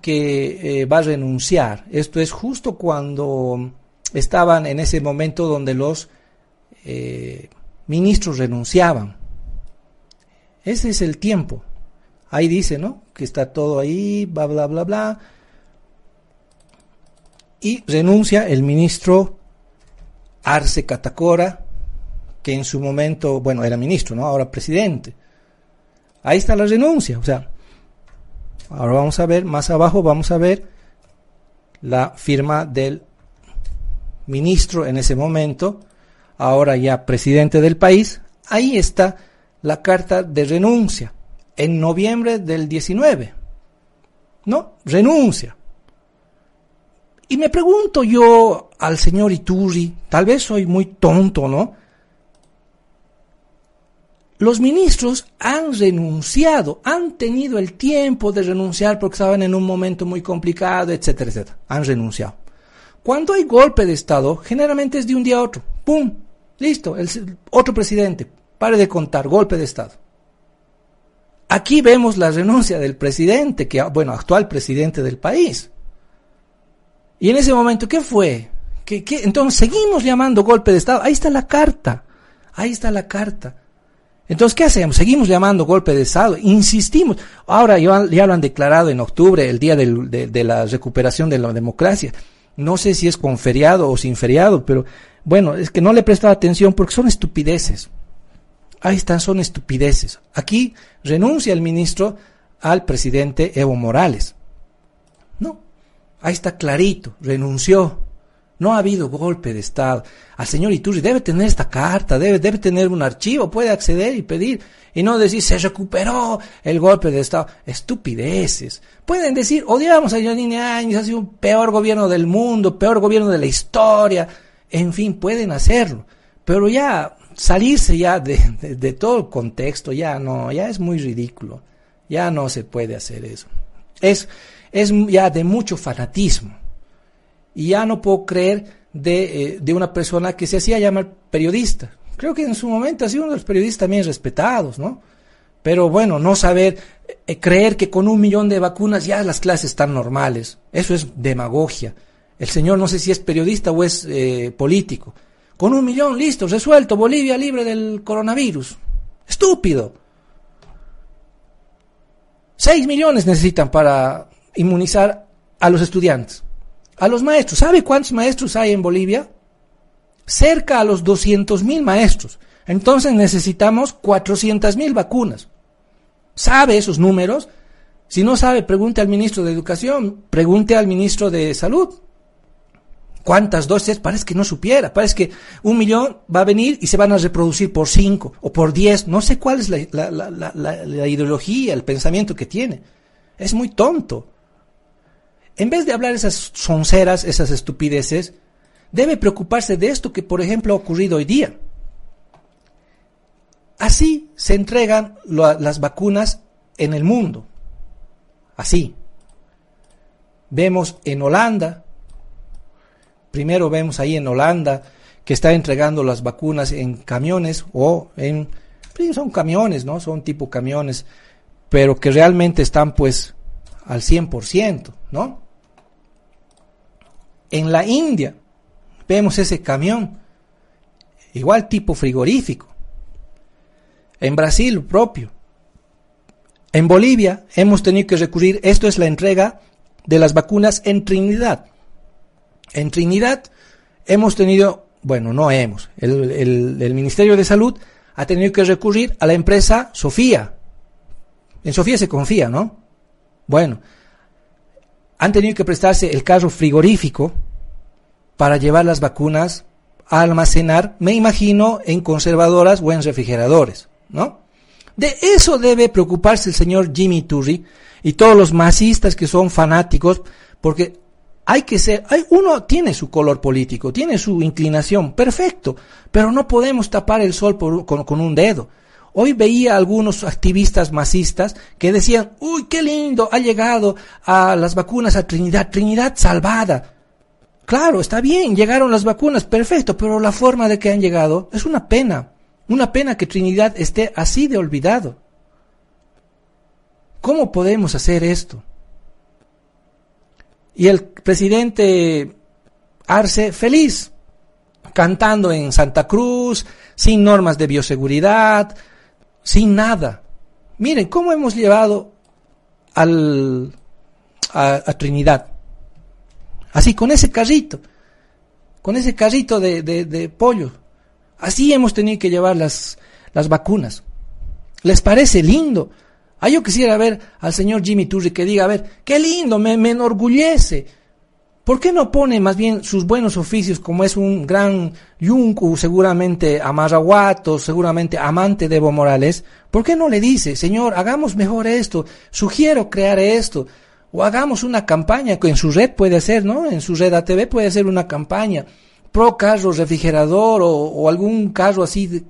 que eh, va a renunciar. Esto es justo cuando estaban en ese momento donde los eh, ministros renunciaban. Ese es el tiempo. Ahí dice, ¿no? Que está todo ahí, bla, bla, bla, bla. Y renuncia el ministro Arce Catacora, que en su momento, bueno, era ministro, ¿no? Ahora presidente. Ahí está la renuncia. O sea, ahora vamos a ver, más abajo vamos a ver la firma del ministro en ese momento, ahora ya presidente del país. Ahí está la carta de renuncia en noviembre del 19. ¿No? Renuncia. Y me pregunto yo al señor Iturri, tal vez soy muy tonto, ¿no? Los ministros han renunciado, han tenido el tiempo de renunciar porque estaban en un momento muy complicado, etcétera, etcétera. Han renunciado. Cuando hay golpe de Estado, generalmente es de un día a otro. ¡Pum! Listo, el, otro presidente. Pare de contar, golpe de Estado. Aquí vemos la renuncia del presidente, que, bueno, actual presidente del país. Y en ese momento, ¿qué fue? ¿Qué? Entonces, seguimos llamando golpe de Estado. Ahí está la carta. Ahí está la carta. Entonces, ¿qué hacemos? Seguimos llamando golpe de Estado, insistimos. Ahora ya, lo han declarado en octubre, el día de, la recuperación de la democracia. No sé si es con feriado o sin feriado, pero bueno, es que no le he prestado atención porque son estupideces. Ahí están, son estupideces. Aquí renuncia el ministro al presidente Evo Morales. No, ahí está clarito, renunció. No ha habido golpe de Estado. Al señor Iturri debe tener esta carta, debe, debe tener un archivo, puede acceder y pedir. Y no decir, se recuperó el golpe de Estado. Estupideces. Pueden decir, odiamos a Janine Áñez, ha sido un peor gobierno del mundo, peor gobierno de la historia. En fin, pueden hacerlo. Pero ya salirse ya de, de todo el contexto, ya no, ya es muy ridículo. Ya no se puede hacer eso. Es, es ya de mucho fanatismo y ya no puedo creer eh, de, una persona que se hacía llamar periodista. Creo que en su momento ha sido uno de los periodistas también respetados, ¿no? Pero bueno, no saber, eh, creer que con un millón de vacunas ya las clases están normales. Eso es demagogia. El señor no sé si es periodista o es eh, político. Con un millón, listo, resuelto, Bolivia libre del coronavirus. Estúpido. Seis millones necesitan para inmunizar a los estudiantes a los maestros. ¿Sabe cuántos maestros hay en Bolivia? Cerca a los 200 mil maestros. Entonces necesitamos 400 mil vacunas. ¿Sabe esos números? Si no sabe, pregunte al ministro de Educación, pregunte al ministro de Salud. ¿Cuántas dosis? Parece que no supiera. Parece que un millón va a venir y se van a reproducir por cinco o por diez. No sé cuál es la, la ideología, el pensamiento que tiene. Es muy tonto en vez de hablar esas sonceras, esas estupideces, debe preocuparse de esto que, por ejemplo, ha ocurrido hoy día. Así se entregan las vacunas en el mundo. Así. Vemos en Holanda, primero vemos ahí en Holanda que está entregando las vacunas en camiones o en... Son camiones, ¿no? Son tipo camiones, pero que realmente están pues al 100%, ¿no? En la India vemos ese camión, igual tipo frigorífico. En Brasil, propio. En Bolivia hemos tenido que recurrir, esto es la entrega de las vacunas en Trinidad. En Trinidad hemos tenido, bueno, no hemos, el, Ministerio de Salud ha tenido que recurrir a la empresa Sofía. En Sofía se confía, ¿no? Bueno, han tenido que prestarse el carro frigorífico para llevar las vacunas a almacenar, me imagino, en conservadoras o en refrigeradores, ¿no? De eso debe preocuparse el señor Jimmy Turri y todos los masistas que son fanáticos, porque hay que ser, hay, uno tiene su color político, tiene su inclinación, perfecto, pero no podemos tapar el sol con, con un dedo. Hoy veía algunos activistas masistas que decían, uy, qué lindo, ha llegado a las vacunas a Trinidad, Trinidad salvada. Claro, está bien, llegaron las vacunas, perfecto, pero la forma de que han llegado es una pena. Una pena que Trinidad esté así de olvidado. ¿Cómo podemos hacer esto? Y el presidente Arce feliz, cantando en Santa Cruz, sin normas de bioseguridad, sin nada. Miren cómo hemos llevado al, a, Trinidad. Así, con ese carrito, con ese carrito de, de, pollo. Así hemos tenido que llevar las, las vacunas. ¿Les parece lindo? Ah, yo quisiera ver al señor Jimmy Turri que diga, a ver, qué lindo, me, me enorgullece. ¿Por qué no pone más bien sus buenos oficios como es un gran yunku, seguramente amarraguato, seguramente amante de Evo Morales? ¿Por qué no le dice, señor, hagamos mejor esto, sugiero crear esto, o hagamos una campaña que en su red puede ser, ¿no? En su red ATV puede ser una campaña pro carro refrigerador o, o algún carro así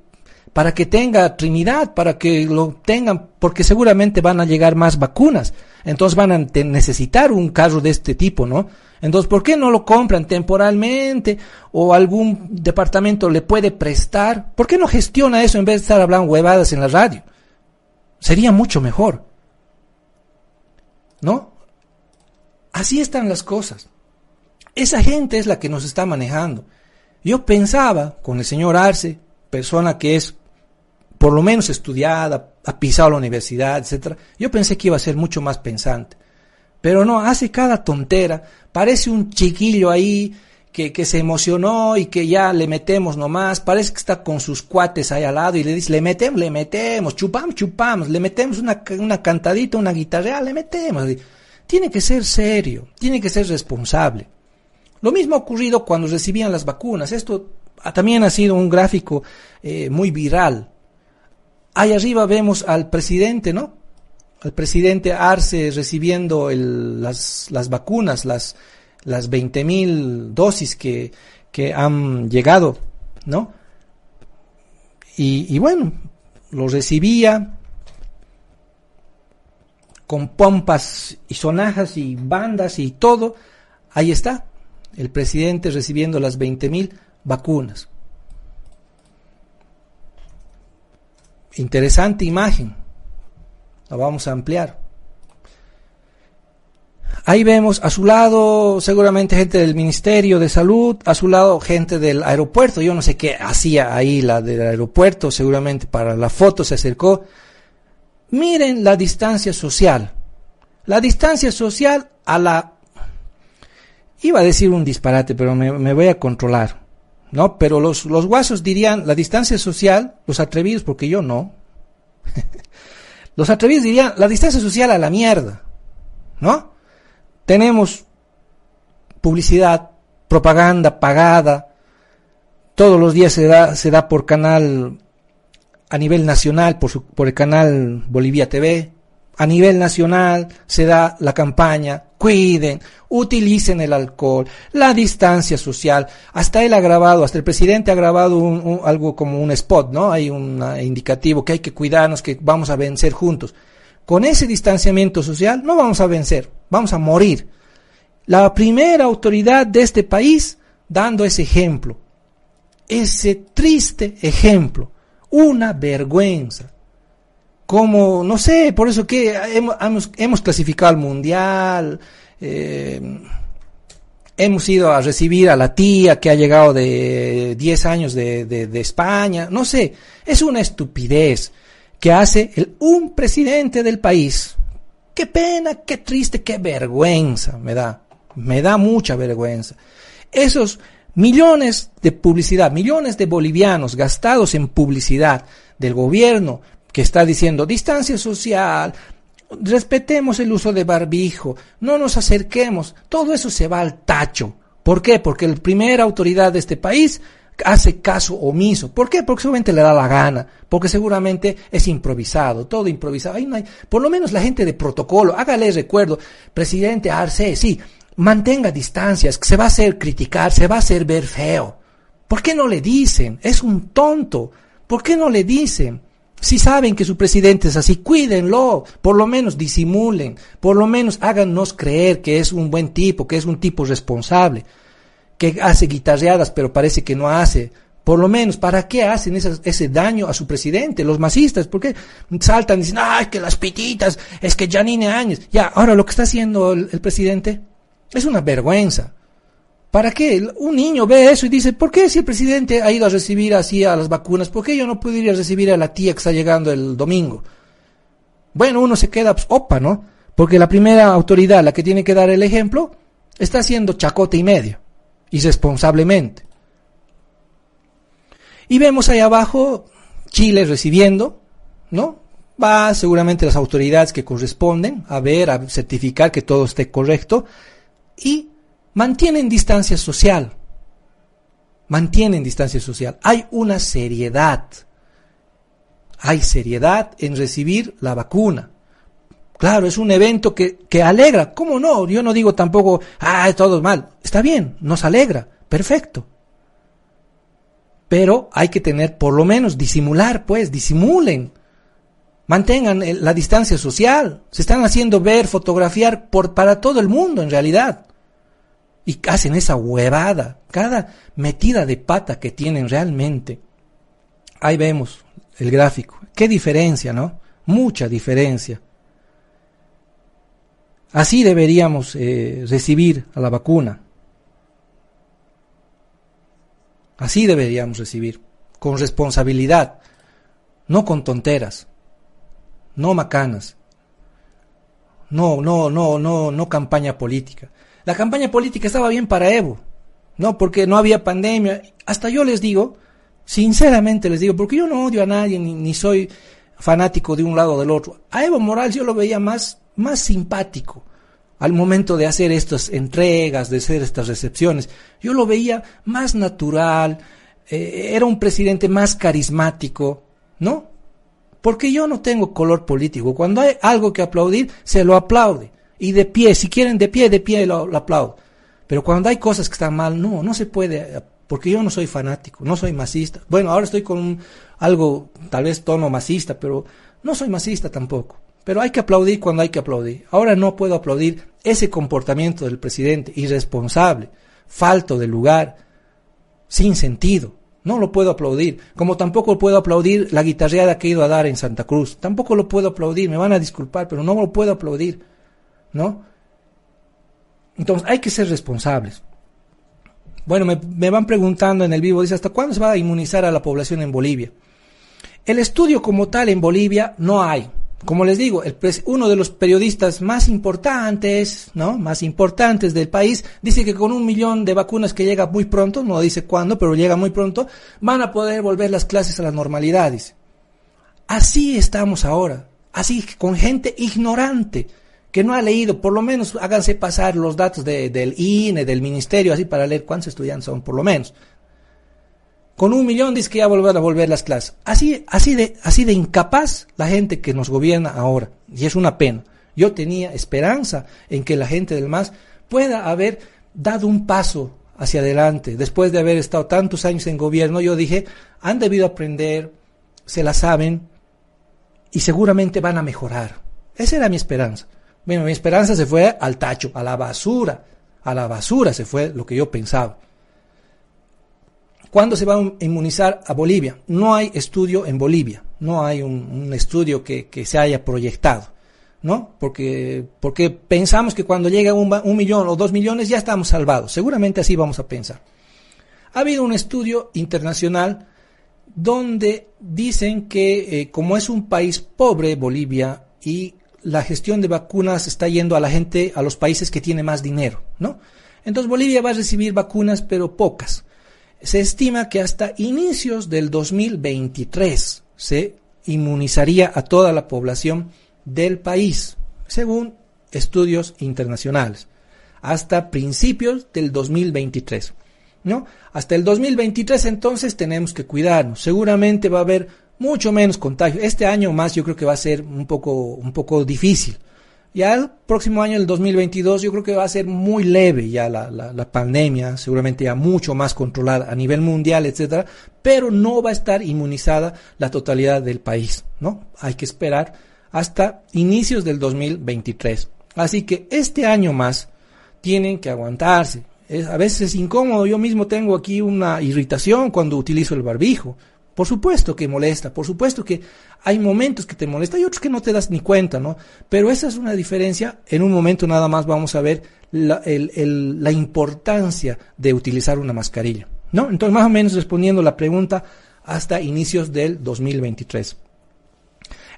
para que tenga Trinidad, para que lo tengan, porque seguramente van a llegar más vacunas. Entonces van a necesitar un carro de este tipo, ¿no? Entonces, ¿por qué no lo compran temporalmente o algún departamento le puede prestar? ¿Por qué no gestiona eso en vez de estar hablando huevadas en la radio? Sería mucho mejor. ¿No? Así están las cosas. Esa gente es la que nos está manejando. Yo pensaba con el señor Arce, persona que es por lo menos estudiada, ha pisado la universidad, etcétera, yo pensé que iba a ser mucho más pensante. Pero no, hace cada tontera, parece un chiquillo ahí que, que, se emocionó y que ya le metemos nomás, parece que está con sus cuates ahí al lado y le dice, le metemos, le metemos, chupamos, chupamos, le metemos una, una cantadita, una guitarra, le metemos. Tiene que ser serio, tiene que ser responsable. Lo mismo ha ocurrido cuando recibían las vacunas. Esto también ha sido un gráfico eh, muy viral. Ahí arriba vemos al presidente, ¿no? Al presidente Arce recibiendo las, vacunas, las, las 20.000 dosis que, que han llegado, ¿no? Y, y bueno, lo recibía con pompas y sonajas y bandas y todo. Ahí está, el presidente recibiendo las 20.000 vacunas. Interesante imagen. La vamos a ampliar. Ahí vemos a su lado seguramente gente del Ministerio de Salud, a su lado gente del aeropuerto. Yo no sé qué hacía ahí la del aeropuerto, seguramente para la foto se acercó. Miren la distancia social. La distancia social a la... Iba a decir un disparate, pero me, me voy a controlar. ¿No? Pero los, los guasos dirían la distancia social, los atrevidos, porque yo no. *laughs* los atrevidos dirían la distancia social a la mierda, ¿no? Tenemos publicidad, propaganda pagada, todos los días se da, se da por canal a nivel nacional, por, su, por el canal Bolivia TV, a nivel nacional se da la campaña, cuiden, utilicen el alcohol, la distancia social. Hasta él ha grabado, hasta el presidente ha grabado algo como un spot, ¿no? Hay un indicativo que hay que cuidarnos, que vamos a vencer juntos. Con ese distanciamiento social no vamos a vencer, vamos a morir. La primera autoridad de este país dando ese ejemplo, ese triste ejemplo, una vergüenza como, no sé, por eso que hemos, hemos, clasificado al mundial, eh, hemos ido a recibir a la tía que ha llegado de 10 años de, de, España, no sé, es una estupidez que hace el, un presidente del país qué pena, qué triste, qué vergüenza me da. Me da mucha vergüenza. Esos millones de publicidad, millones de bolivianos gastados en publicidad del gobierno que está diciendo distancia social, respetemos el uso de barbijo, no nos acerquemos, todo eso se va al tacho. ¿Por qué? Porque la primera autoridad de este país hace caso omiso. ¿Por qué? Porque seguramente le da la gana, porque seguramente es improvisado, todo improvisado. Ahí no hay, por lo menos la gente de protocolo, hágale recuerdo, presidente Arce, sí, mantenga distancias, se va a hacer criticar, se va a hacer ver feo. ¿Por qué no le dicen? Es un tonto. ¿Por qué no le dicen? Si saben que su presidente es así, cuídenlo, por lo menos disimulen, por lo menos háganos creer que es un buen tipo, que es un tipo responsable que hace guitarreadas pero parece que no hace. Por lo menos, ¿para qué hacen ese daño a su presidente? Los masistas, ¿por qué saltan y dicen, ay, que las pititas, es que Janine Áñez. Ya, ahora lo que está haciendo el, presidente es una vergüenza. ¿Para qué? Un niño ve eso y dice, ¿por qué si el presidente ha ido a recibir así a las vacunas? ¿Por qué yo no puedo ir a recibir a la tía que está llegando el domingo? Bueno, uno se queda, pues, opa, ¿no? Porque la primera autoridad, la que tiene que dar el ejemplo, está haciendo chacote y medio irresponsablemente. Y vemos ahí abajo Chile recibiendo, ¿no? Va seguramente las autoridades que corresponden a ver, a certificar que todo esté correcto y mantienen distancia social. Mantienen distancia social. Hay una seriedad. Hay seriedad en recibir la vacuna. Claro, es un evento que, que alegra. ¿Cómo no? Yo no digo tampoco, ah, todo mal. Está bien, nos alegra. Perfecto. Pero hay que tener, por lo menos, disimular, pues, disimulen. Mantengan la distancia social. Se están haciendo ver, fotografiar por, para todo el mundo, en realidad. Y hacen esa huevada. Cada metida de pata que tienen realmente. Ahí vemos el gráfico. Qué diferencia, ¿no? Mucha diferencia. Así deberíamos eh, recibir a la vacuna. Así deberíamos recibir, con responsabilidad, no con tonteras, no macanas, no, no, no, no, no campaña política. La campaña política estaba bien para Evo, no, porque no había pandemia. Hasta yo les digo, sinceramente les digo, porque yo no odio a nadie ni, soy fanático de un lado o del otro. A Evo Morales yo lo veía más más simpático al momento de hacer estas entregas, de hacer estas recepciones. Yo lo veía más natural, eh, era un presidente más carismático, ¿no? Porque yo no tengo color político. Cuando hay algo que aplaudir, se lo aplaude. Y de pie, si quieren de pie, de pie lo, lo aplaudo. Pero cuando hay cosas que están mal, no, no se puede, porque yo no soy fanático, no soy masista. Bueno, ahora estoy con algo, tal vez tono masista, pero no soy masista tampoco. Pero hay que aplaudir cuando hay que aplaudir. Ahora no puedo aplaudir ese comportamiento del presidente irresponsable, falto de lugar, sin sentido. No lo puedo aplaudir. Como tampoco puedo aplaudir la guitarreada que he ido a dar en Santa Cruz. Tampoco lo puedo aplaudir. Me van a disculpar, pero no lo puedo aplaudir. ¿No? Entonces hay que ser responsables. Bueno, me, van preguntando en el vivo, dice, ¿hasta cuándo se va a inmunizar a la población en Bolivia? El estudio como tal en Bolivia no hay. Como les digo, uno de los periodistas más importantes, ¿no? Más importantes del país, dice que con un millón de vacunas que llega muy pronto, no dice cuándo, pero llega muy pronto, van a poder volver las clases a la normalidad, Así estamos ahora. Así con gente ignorante, que no ha leído, por lo menos háganse pasar los datos del INE, del ministerio, así para leer cuántos estudiantes son, por lo menos. Con un millón dice que ya volver a volver las clases. Así, así, de, así de incapaz la gente que nos gobierna ahora. Y es una pena. Yo tenía esperanza en que la gente del MAS pueda haber dado un paso hacia adelante. Después de haber estado tantos años en gobierno, yo dije, han debido aprender, se la saben y seguramente van a mejorar. Esa era mi esperanza. Bueno, mi esperanza se fue al tacho, a la basura. A la basura se fue lo que yo pensaba. ¿Cuándo se va a inmunizar a Bolivia? No hay estudio en Bolivia, no hay un, estudio que, se haya proyectado, ¿no? Porque, porque pensamos que cuando llega un, un, millón o dos millones ya estamos salvados. Seguramente así vamos a pensar. Ha habido un estudio internacional donde dicen que eh, como es un país pobre Bolivia y la gestión de vacunas está yendo a la gente, a los países que tienen más dinero, ¿no? Entonces Bolivia va a recibir vacunas, pero pocas. Se estima que hasta inicios del 2023 se inmunizaría a toda la población del país, según estudios internacionales, hasta principios del 2023. ¿no? Hasta el 2023 entonces tenemos que cuidarnos. Seguramente va a haber mucho menos contagio. Este año más yo creo que va a ser un poco, un poco difícil. Ya el próximo año, el 2022, yo creo que va a ser muy leve ya la, la, pandemia, seguramente ya mucho más controlada a nivel mundial, etcétera, pero no va a estar inmunizada la totalidad del país, ¿no? Hay que esperar hasta inicios del 2023. Así que este año más tienen que aguantarse. a veces es incómodo, yo mismo tengo aquí una irritación cuando utilizo el barbijo. Por supuesto que molesta, por supuesto que hay momentos que te molesta y otros que no te das ni cuenta, ¿no? Pero esa es una diferencia. En un momento nada más vamos a ver la, la importancia de utilizar una mascarilla, ¿no? Entonces, más o menos respondiendo la pregunta hasta inicios del 2023.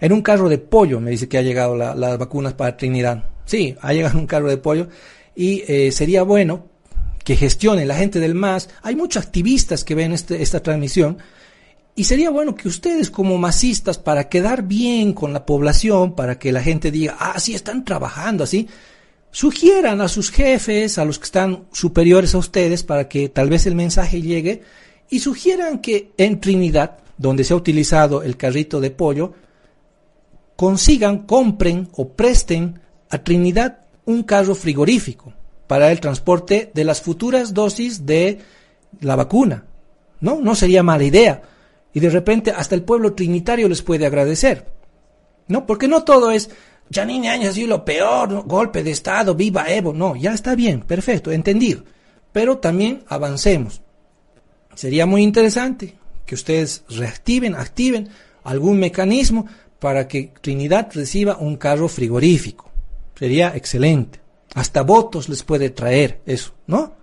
En un carro de pollo me dice que ha llegado las vacunas para Trinidad. Sí, ha llegado un carro de pollo y eh, sería bueno que gestione la gente del MAS. Hay muchos activistas que ven este, esta transmisión y sería bueno que ustedes como masistas, para quedar bien con la población, para que la gente diga, ah, sí, están trabajando así, sugieran a sus jefes, a los que están superiores a ustedes, para que tal vez el mensaje llegue, y sugieran que en Trinidad, donde se ha utilizado el carrito de pollo, consigan, compren o presten a Trinidad un carro frigorífico para el transporte de las futuras dosis de la vacuna. No, no sería mala idea. Y de repente hasta el pueblo trinitario les puede agradecer. ¿No? Porque no todo es Janine Áñez y lo peor, golpe de Estado, viva Evo. No, ya está bien, perfecto, entendido. Pero también avancemos. Sería muy interesante que ustedes reactiven, activen algún mecanismo para que Trinidad reciba un carro frigorífico. Sería excelente. Hasta votos les puede traer eso, ¿no?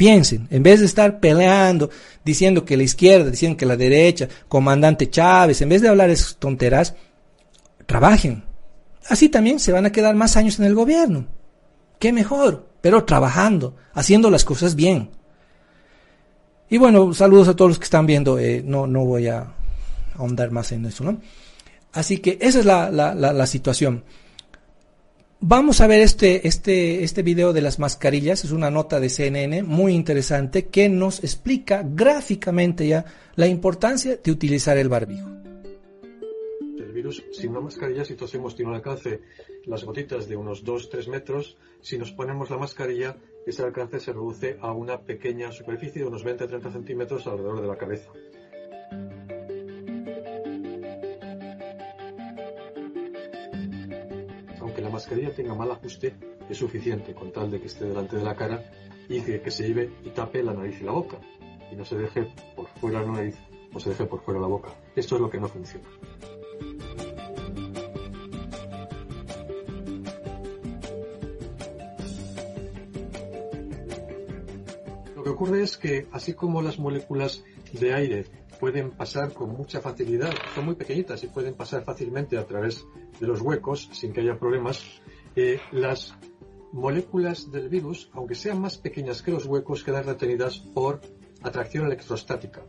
Piensen, en vez de estar peleando, diciendo que la izquierda, diciendo que la derecha, comandante Chávez, en vez de hablar esas tonteras, trabajen. Así también se van a quedar más años en el gobierno. Qué mejor, pero trabajando, haciendo las cosas bien. Y bueno, saludos a todos los que están viendo. Eh, no, no voy a ahondar más en eso, ¿no? Así que esa es la, la, la, situación. Vamos a ver este, este, este video de las mascarillas, es una nota de CNN muy interesante que nos explica gráficamente ya la importancia de utilizar el barbijo. El virus sin una mascarilla, si tosemos, tiene un alcance, las gotitas de unos 2-3 metros. Si nos ponemos la mascarilla, ese alcance se reduce a una pequeña superficie de unos 20-30 centímetros alrededor de la cabeza. Mascarilla tenga mal ajuste, es suficiente con tal de que esté delante de la cara y que, que se lleve y tape la nariz y la boca y no se deje por fuera la nariz o se deje por fuera la boca. Esto es lo que no funciona. Lo que ocurre es que así como las moléculas de aire pueden pasar con mucha facilidad, son muy pequeñitas y pueden pasar fácilmente a través de los huecos sin que haya problemas. Eh, las moléculas del virus, aunque sean más pequeñas que los huecos, quedan retenidas por atracción electrostática.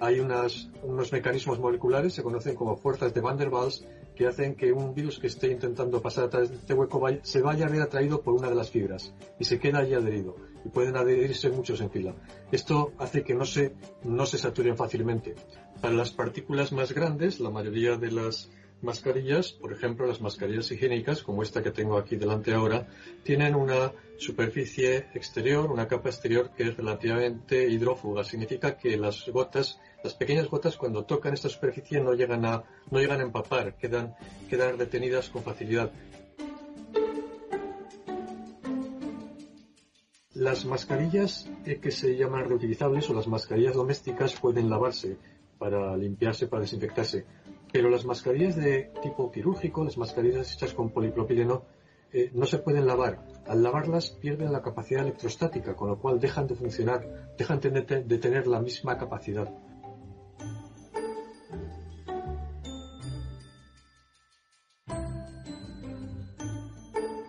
Hay unos mecanismos moleculares, se conocen como fuerzas de Van der Waals, que hacen que un virus que esté intentando pasar a través de este hueco se vaya a ver atraído por una de las fibras y se queda allí adherido y pueden adherirse muchos en fila. Esto hace que no se, no se saturen fácilmente. Para las partículas más grandes, la mayoría de las mascarillas, por ejemplo las mascarillas higiénicas, como esta que tengo aquí delante ahora, tienen una superficie exterior, una capa exterior que es relativamente hidrófuga. Significa que las gotas, las pequeñas gotas cuando tocan esta superficie no llegan a, no llegan a empapar, quedan, quedan retenidas con facilidad. Las mascarillas eh, que se llaman reutilizables o las mascarillas domésticas pueden lavarse para limpiarse, para desinfectarse. Pero las mascarillas de tipo quirúrgico, las mascarillas hechas con polipropileno, eh, no se pueden lavar. Al lavarlas pierden la capacidad electrostática, con lo cual dejan de funcionar, dejan de tener la misma capacidad.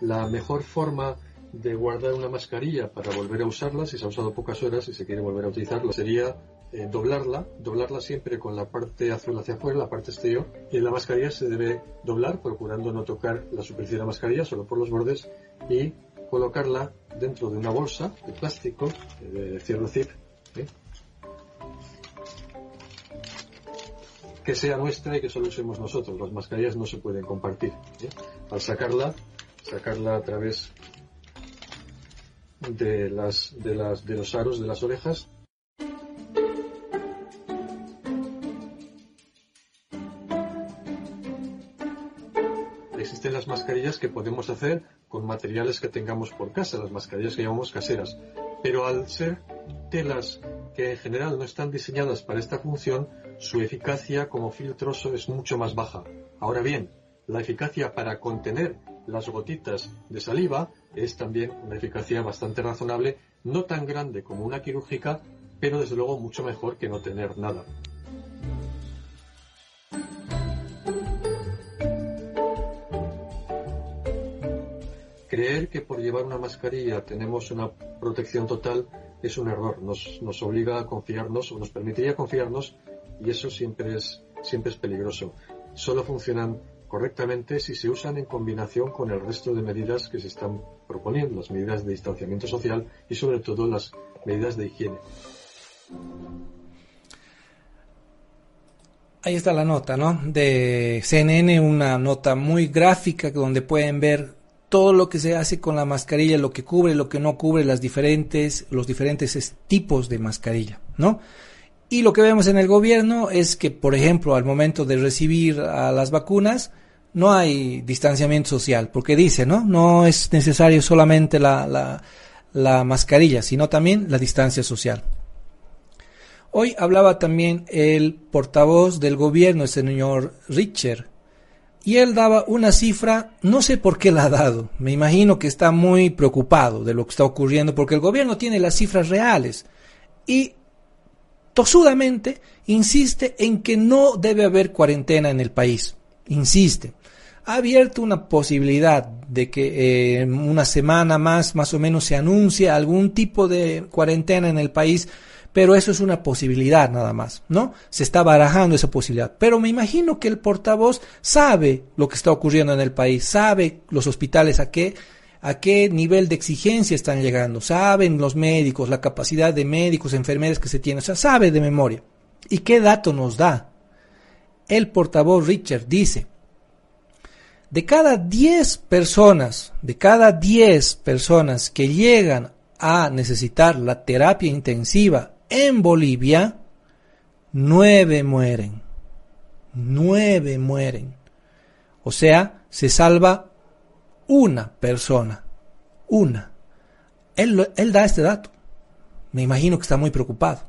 la mejor forma de guardar una mascarilla para volver a usarla, si se ha usado pocas horas y se quiere volver a utilizarla, sería eh, doblarla, doblarla siempre con la parte azul hacia afuera, la parte exterior, y la mascarilla se debe doblar procurando no tocar la superficie de la mascarilla, solo por los bordes, y colocarla dentro de una bolsa de plástico, de cierre zip, que sea nuestra y que solo usemos nosotros. Las mascarillas no se pueden compartir. Al sacarla, sacarla a través de los aros de las orejas, mascarillas que podemos hacer con materiales que tengamos por casa, las mascarillas que llamamos caseras. Pero al ser telas que en general no están diseñadas para esta función, su eficacia como filtroso es mucho más baja. Ahora bien, la eficacia para contener las gotitas de saliva es también una eficacia bastante razonable, no tan grande como una quirúrgica, pero desde luego mucho mejor que no tener nada. Creer que por llevar una mascarilla tenemos una protección total es un error. Nos, nos obliga a confiarnos o nos permitiría confiarnos y eso siempre es, siempre es peligroso. Solo funcionan correctamente si se usan en combinación con el resto de medidas que se están proponiendo, las medidas de distanciamiento social y sobre todo las medidas de higiene. Ahí está la nota, ¿no? De CNN, una nota muy gráfica donde pueden ver todo lo que se hace con la mascarilla, lo que cubre, lo que no cubre, los diferentes tipos de mascarilla, ¿no? Y lo que vemos en el gobierno es que, por ejemplo, al momento de recibir a las vacunas, no hay distanciamiento social, porque dice, ¿no? No es necesario solamente la, la, mascarilla, sino también la distancia social. Hoy hablaba también el portavoz del gobierno, el señor Richer, y él daba una cifra, no sé por qué la ha dado, me imagino que está muy preocupado de lo que está ocurriendo, porque el gobierno tiene las cifras reales y tosudamente insiste en que no debe haber cuarentena en el país. Insiste. Ha abierto una posibilidad de que en eh, una semana más, más o menos, se anuncie algún tipo de cuarentena en el país, pero eso es una posibilidad nada más, ¿no? Se está barajando esa posibilidad. Pero me imagino que el portavoz sabe lo que está ocurriendo en el país, sabe los hospitales a qué a qué nivel de exigencia están llegando, saben los médicos, la capacidad de médicos, enfermeras que se tiene, o sea, sabe de memoria. ¿Y qué dato nos da? El portavoz Richard dice, de cada 10 personas, de cada 10 personas que llegan a necesitar la terapia intensiva en Bolivia, 9 mueren. 9 mueren. O sea, se salva una persona, una. Él, él da este dato. Me imagino que está muy preocupado,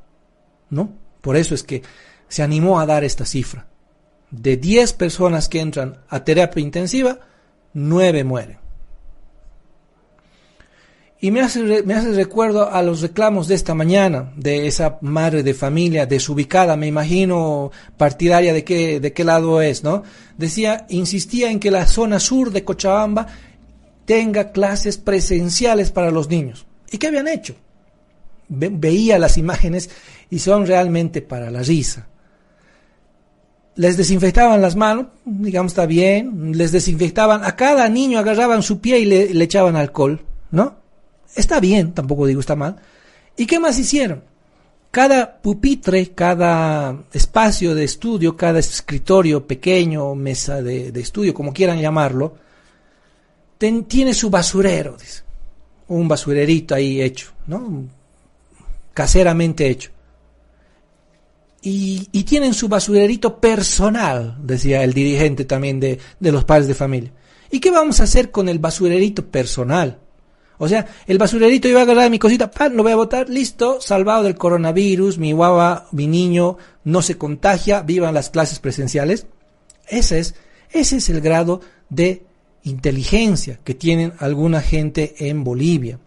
¿no? Por eso es que se animó a dar esta cifra. De 10 personas que entran a terapia intensiva, 9 mueren. Y me hace, me hace recuerdo a los reclamos de esta mañana de esa madre de familia desubicada, me imagino partidaria de qué, de qué lado es, ¿no? Decía, insistía en que la zona sur de Cochabamba tenga clases presenciales para los niños. ¿Y qué habían hecho? veía las imágenes y son realmente para la risa. Les desinfectaban las manos, digamos está bien, les desinfectaban, a cada niño agarraban su pie y le, le echaban alcohol, ¿no? Está bien, tampoco digo está mal. ¿Y qué más hicieron? Cada pupitre, cada espacio de estudio, cada escritorio pequeño, mesa de, estudio, como quieran llamarlo, tiene su basurero, un basurerito ahí hecho, ¿no? caseramente hecho. Y, y, tienen su basurerito personal, decía el dirigente también de, de los padres de familia. ¿Y qué vamos a hacer con el basurerito personal? O sea, el basurerito iba a agarrar mi cosita, pan, lo voy a botar, listo, salvado del coronavirus, mi guagua, mi niño no se contagia, vivan las clases presenciales. Ese es, ese es el grado de inteligencia que tienen alguna gente en Bolivia.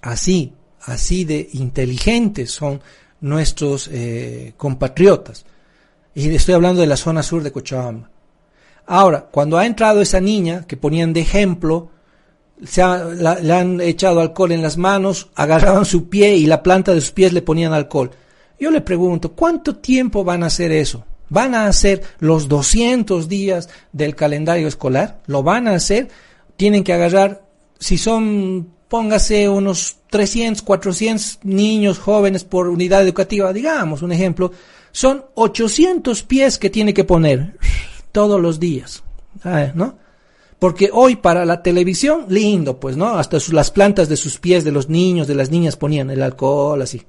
Así, así de inteligentes son nuestros eh, compatriotas. Y estoy hablando de la zona sur de Cochabamba. Ahora, cuando ha entrado esa niña que ponían de ejemplo, se le han echado alcohol en las manos, agarraban su pie y la planta de sus pies le ponían alcohol. Yo le pregunto, ¿cuánto tiempo van a hacer eso? ¿Van a hacer los 200 días del calendario escolar? ¿Lo van a hacer? Tienen que agarrar, si son, póngase unos 300, 400 niños jóvenes por unidad educativa, digamos, un ejemplo, son 800 pies que tiene que poner todos los días, ¿no? Porque hoy para la televisión, lindo, pues, ¿no? Hasta las plantas de sus pies de los niños, de las niñas ponían el alcohol, así.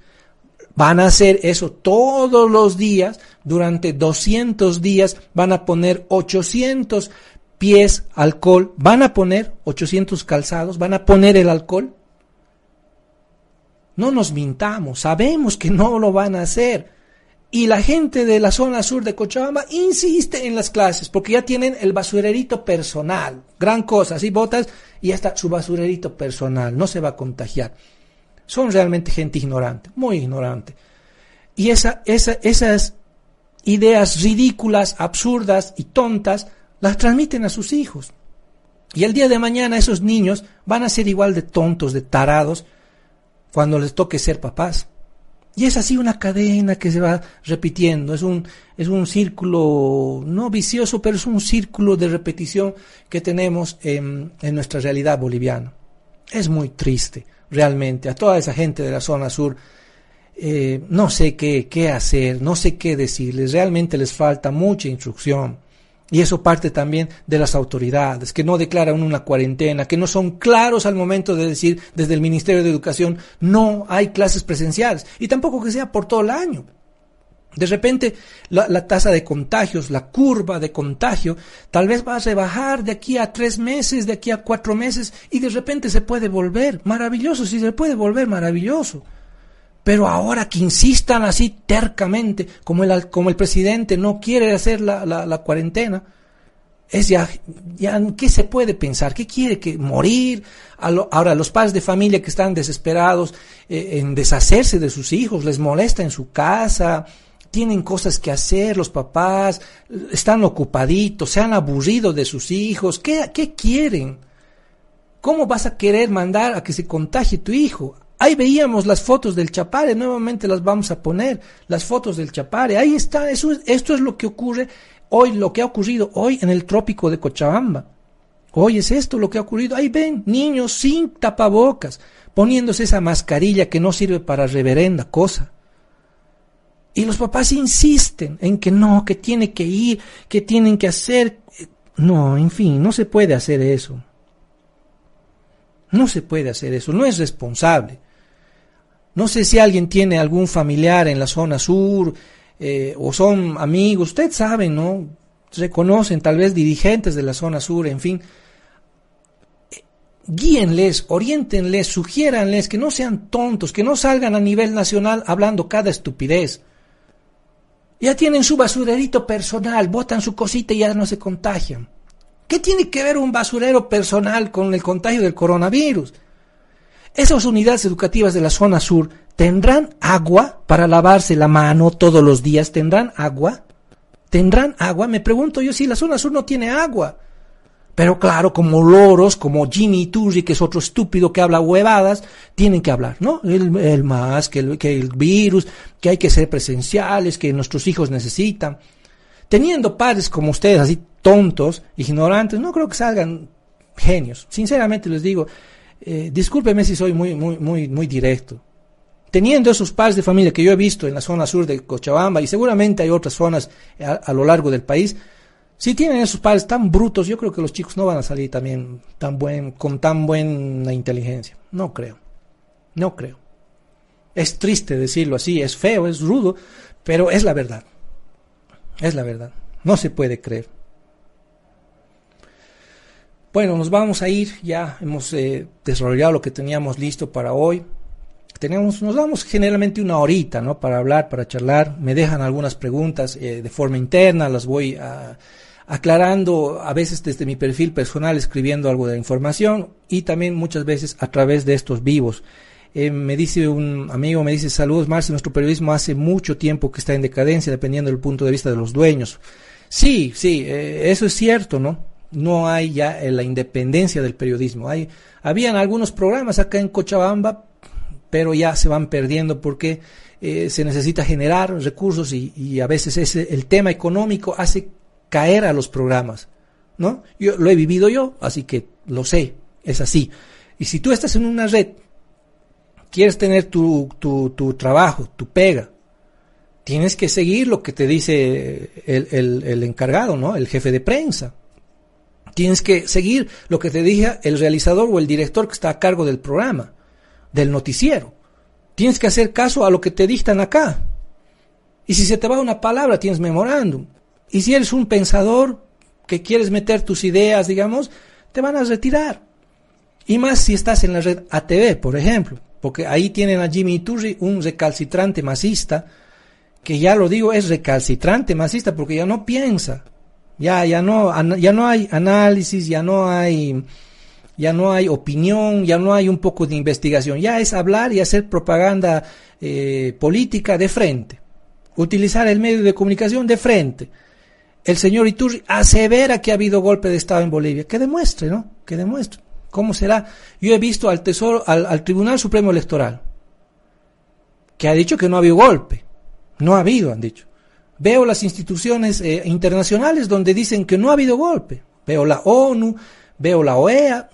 Van a hacer eso todos los días, durante 200 días, van a poner 800 pies alcohol, van a poner 800 calzados, van a poner el alcohol. No nos mintamos, sabemos que no lo van a hacer. Y la gente de la zona sur de Cochabamba insiste en las clases porque ya tienen el basurerito personal. Gran cosa, así botas y ya está su basurerito personal, no se va a contagiar. Son realmente gente ignorante, muy ignorante. Y esa, esa, esas ideas ridículas, absurdas y tontas las transmiten a sus hijos. Y el día de mañana esos niños van a ser igual de tontos, de tarados, cuando les toque ser papás. Y es así una cadena que se va repitiendo, es un, es un círculo no vicioso, pero es un círculo de repetición que tenemos en, en nuestra realidad boliviana. Es muy triste, realmente, a toda esa gente de la zona sur. Eh, no sé qué, qué hacer, no sé qué decirles, realmente les falta mucha instrucción. Y eso parte también de las autoridades, que no declaran una cuarentena, que no son claros al momento de decir desde el Ministerio de Educación no hay clases presenciales y tampoco que sea por todo el año. De repente la, tasa de contagios, la curva de contagio, tal vez va a rebajar de aquí a tres meses, de aquí a cuatro meses y de repente se puede volver maravilloso, sí se puede volver maravilloso. Pero ahora que insistan así tercamente, como el, como el presidente no quiere hacer la, la, cuarentena, es ya, ya, ¿qué se puede pensar? ¿Qué quiere? que ¿Morir? ahora, los padres de familia que están desesperados eh, en deshacerse de sus hijos, les molesta en su casa, tienen cosas que hacer, los papás están ocupaditos, se han aburrido de sus hijos, ¿qué, qué quieren? ¿Cómo vas a querer mandar a que se contagie tu hijo? Ahí veíamos las fotos del Chapare, nuevamente las vamos a poner, las fotos del Chapare. Ahí está, eso, esto es lo que ocurre hoy, lo que ha ocurrido hoy en el trópico de Cochabamba. Hoy es esto lo que ha ocurrido. Ahí ven, niños sin tapabocas, poniéndose esa mascarilla que no sirve para reverenda cosa. Y los papás insisten en que no, que tiene que ir, que tienen que hacer. No, en fin, no se puede hacer eso. No se puede hacer eso, no es responsable. No sé si alguien tiene algún familiar en la zona sur eh, o son amigos, usted sabe, ¿no? Reconocen tal vez dirigentes de la zona sur, en fin. Guíenles, orientenles, sugiéranles que no sean tontos, que no salgan a nivel nacional hablando cada estupidez. Ya tienen su basurerito personal, botan su cosita y ya no se contagian. ¿Qué tiene que ver un basurero personal con el contagio del coronavirus? Esas unidades educativas de la zona sur tendrán agua para lavarse la mano todos los días. ¿Tendrán agua? ¿Tendrán agua? Me pregunto yo si la zona sur no tiene agua. Pero claro, como loros, como Jimmy Turri, que es otro estúpido que habla huevadas, tienen que hablar, ¿no? El, más, que el, que el virus, que hay que ser presenciales, que nuestros hijos necesitan. Teniendo padres como ustedes, así tontos, ignorantes, no creo que salgan genios. Sinceramente les digo, eh, discúlpeme si soy muy, muy, muy, muy directo. Teniendo esos padres de familia que yo he visto en la zona sur de Cochabamba y seguramente hay otras zonas a, lo largo del país, si tienen esos padres tan brutos, yo creo que los chicos no van a salir también tan buen, con tan buena inteligencia. No creo. No creo. Es triste decirlo así, es feo, es rudo, pero es la verdad. Es la verdad. No se puede creer. Bueno, nos vamos a ir, ya hemos eh, desarrollado lo que teníamos listo para hoy. Tenemos, nos damos generalmente una horita, ¿no? Para hablar, para charlar. Me dejan algunas preguntas eh, de forma interna, las voy aclarando a veces desde mi perfil personal, escribiendo algo de información y también muchas veces a través de estos vivos. Eh, me dice un amigo, me dice, saludos Marce, nuestro periodismo hace mucho tiempo que está en decadencia dependiendo del punto de vista de los dueños. Sí, sí, eso es cierto, ¿no? No hay ya eh, la independencia del periodismo. Hay, habían algunos programas acá en Cochabamba, pero ya se van perdiendo porque eh, se necesita generar recursos y, a veces ese, el tema económico hace caer a los programas, ¿no? Yo lo he vivido yo, así que lo sé, es así. Y si tú estás en una red, quieres tener tu, tu, tu trabajo, tu pega, tienes que seguir lo que te dice el, el, el, encargado, ¿no? El jefe de prensa. Tienes que seguir lo que te diga el realizador o el director que está a cargo del programa, del noticiero. Tienes que hacer caso a lo que te dictan acá. Y si se te va una palabra, tienes memorándum. Y si eres un pensador que quieres meter tus ideas, digamos, te van a retirar. Y más si estás en la red ATV, por ejemplo, porque ahí tienen a Jimmy Iturri, un recalcitrante masista, que ya lo digo, es recalcitrante masista porque ya no piensa. Ya, ya no, ya no hay análisis, ya no hay, ya no hay opinión, ya no hay un poco de investigación. Ya es hablar y hacer propaganda eh, política de frente. Utilizar el medio de comunicación de frente. El señor Iturri asevera que ha habido golpe de Estado en Bolivia. Que demuestre, ¿no? Que demuestre. ¿Cómo será? Yo he visto al Tesoro, al, al Tribunal Supremo Electoral, que ha dicho que no ha habido golpe. No ha habido, han dicho. Veo las instituciones eh, internacionales donde dicen que no ha habido golpe. Veo la ONU, veo la OEA,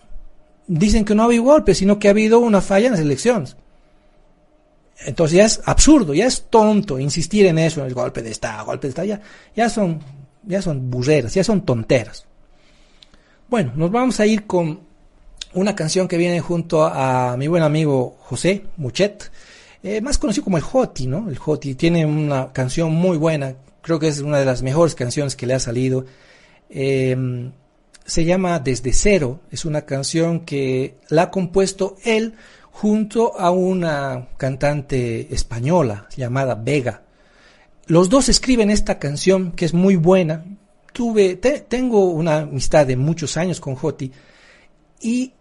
dicen que no ha habido golpe, sino que ha habido una falla en las elecciones. Entonces ya es absurdo, ya es tonto insistir en eso, en el golpe de Estado, golpe de Estado, ya, son, ya son burreras, ya son tonteras. Bueno, nos vamos a ir con una canción que viene junto a mi buen amigo José Muchet, eh, más conocido como el Joti, ¿no? El Joti tiene una canción muy buena, creo que es una de las mejores canciones que le ha salido. Em, se llama Desde Cero, es una canción que la ha compuesto él junto a una cantante española llamada Vega. Los dos escriben esta canción que es muy buena. Tuve, tengo una amistad de muchos años con Joti y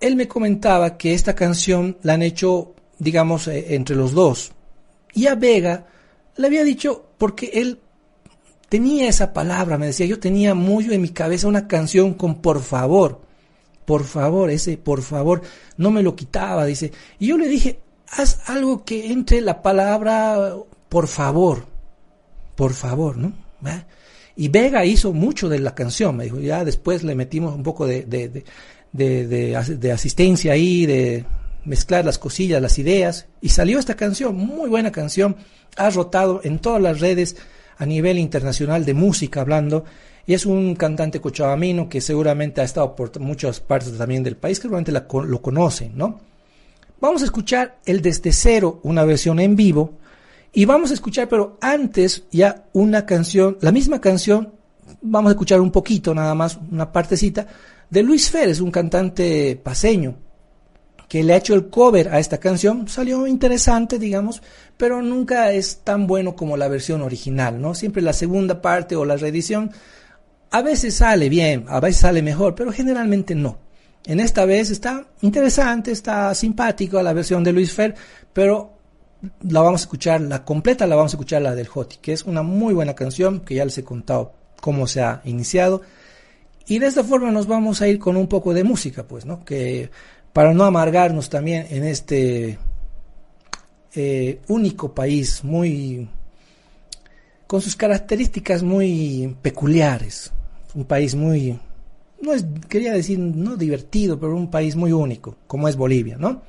él me comentaba que esta canción la han hecho digamos, eh, entre los dos. Y a Vega le había dicho, porque él tenía esa palabra, me decía, yo tenía muy en mi cabeza una canción con por favor, por favor, ese por favor, no me lo quitaba, dice. Y yo le dije, haz algo que entre la palabra por favor, por favor, ¿no? Y Vega hizo mucho de la canción, me dijo, ya después le metimos un poco de, de, de, de asistencia ahí, de, mezclar las cosillas, las ideas, y salió esta canción, muy buena canción, ha rotado en todas las redes a nivel internacional de música hablando, y es un cantante cochabamino que seguramente ha estado por muchas partes también del país, que seguramente lo conocen, ¿no? Vamos a escuchar el Desde Cero, una versión en vivo, y vamos a escuchar, pero antes ya una canción, la misma canción, vamos a escuchar un poquito nada más, una partecita, de Luis Férez, un cantante paseño, que le ha hecho el cover a esta canción, salió interesante, digamos, pero nunca es tan bueno como la versión original, ¿no? Siempre la segunda parte o la reedición a veces sale bien, a veces sale mejor, pero generalmente no. En esta vez está interesante, está simpático la versión de Luis Fer, pero la vamos a escuchar, la completa la vamos a escuchar la del Joti, que es una muy buena canción que ya les he contado cómo se ha iniciado. Y de esta forma nos vamos a ir con un poco de música, pues, ¿no? Que para no amargarnos también en este eh, único país muy con sus características muy peculiares, un país muy no es quería decir no divertido, pero un país muy único, como es Bolivia, ¿no?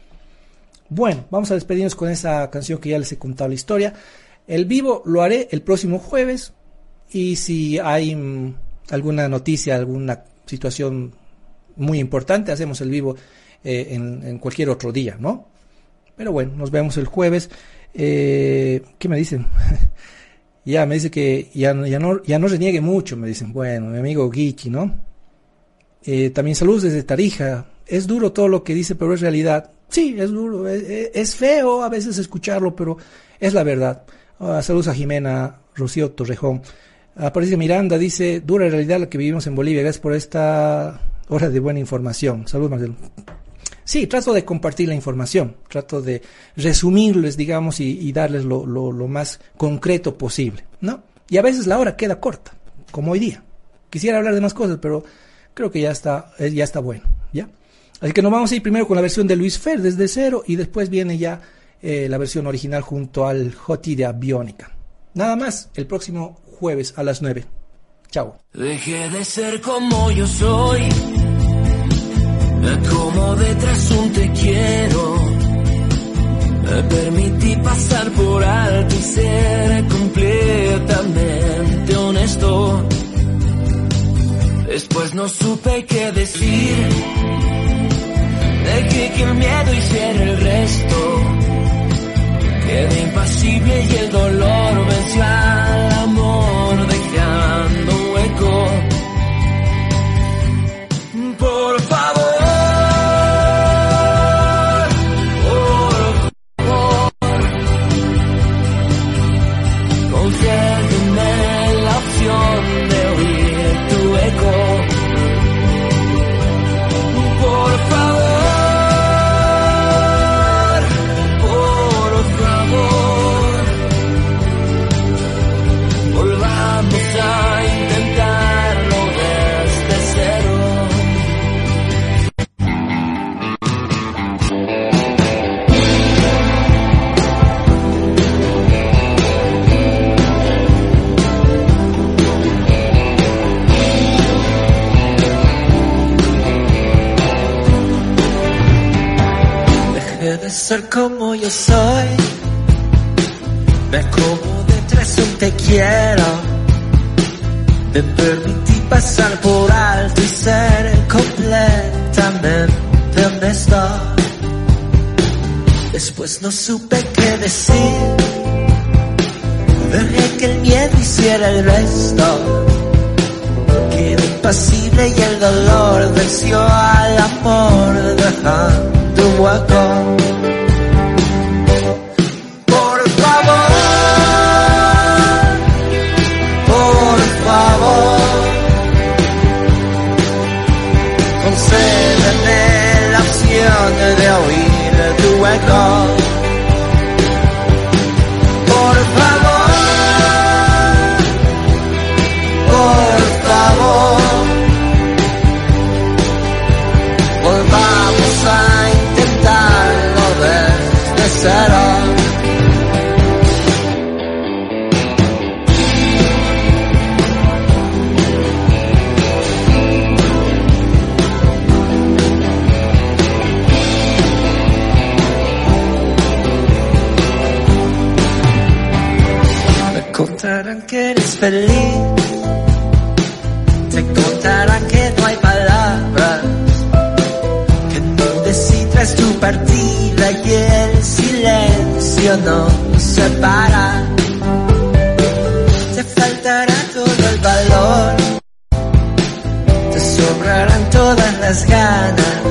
Bueno, vamos a despedirnos con esa canción que ya les he contado la historia. El vivo lo haré el próximo jueves y si hay mm, alguna noticia, alguna situación muy importante, hacemos el vivo eh, en, cualquier otro día, ¿no? Pero bueno, nos vemos el jueves. Eh, ¿Qué me dicen? *laughs* ya, me dice que ya, no, ya no reniegue mucho, me dicen. Bueno, mi amigo Guichi, ¿no? Eh, también saludos desde Tarija. Es duro todo lo que dice, pero es realidad. Sí, es duro. Es, feo a veces escucharlo, pero es la verdad. Ah, saludos a Jimena, Rocío Torrejón. Aparece Miranda, dice, dura realidad la que vivimos en Bolivia. Gracias por esta hora de buena información. Saludos, Marcelo. Sí, trato de compartir la información, trato de resumirles, digamos, y, darles lo, más concreto posible, ¿no? Y a veces la hora queda corta, como hoy día. Quisiera hablar de más cosas, pero creo que ya está, eh, ya está bueno, ¿ya? Así que nos vamos a ir primero con la versión de Luis Fer desde cero y después viene ya eh, la versión original junto al Joti de Aviónica. Nada más, el próximo jueves a las 9. Chao. Dejé de ser como yo soy, como detrás un te quiero. Me permití pasar por alto y ser completamente honesto. Después no supe qué decir. Dejé que el miedo hiciera el resto. Quedé impasible y el dolor venció al Después no supe qué decir. Dejé que el miedo hiciera el resto. Quedé impasible y el dolor venció al amor dejando un hueco. Que eres feliz. Te contarán que no hay palabras. Que no decidas tu partida y el silencio no separa. Te faltará todo el valor. Te sobrarán todas las ganas.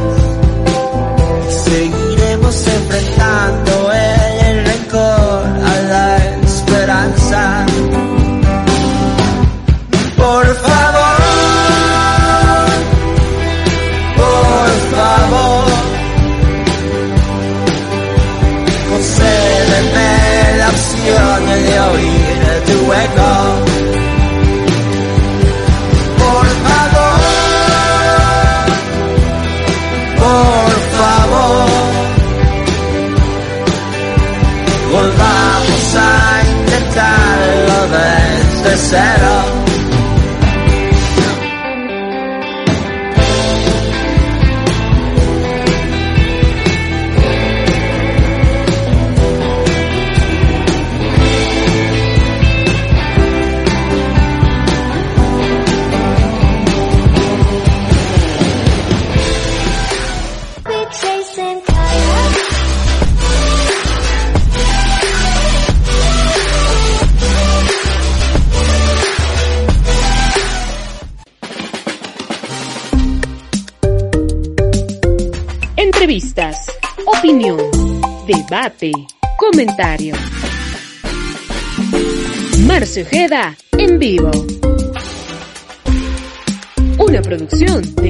Desde cero. Comentario. Marcio Ojeda en vivo. Una producción.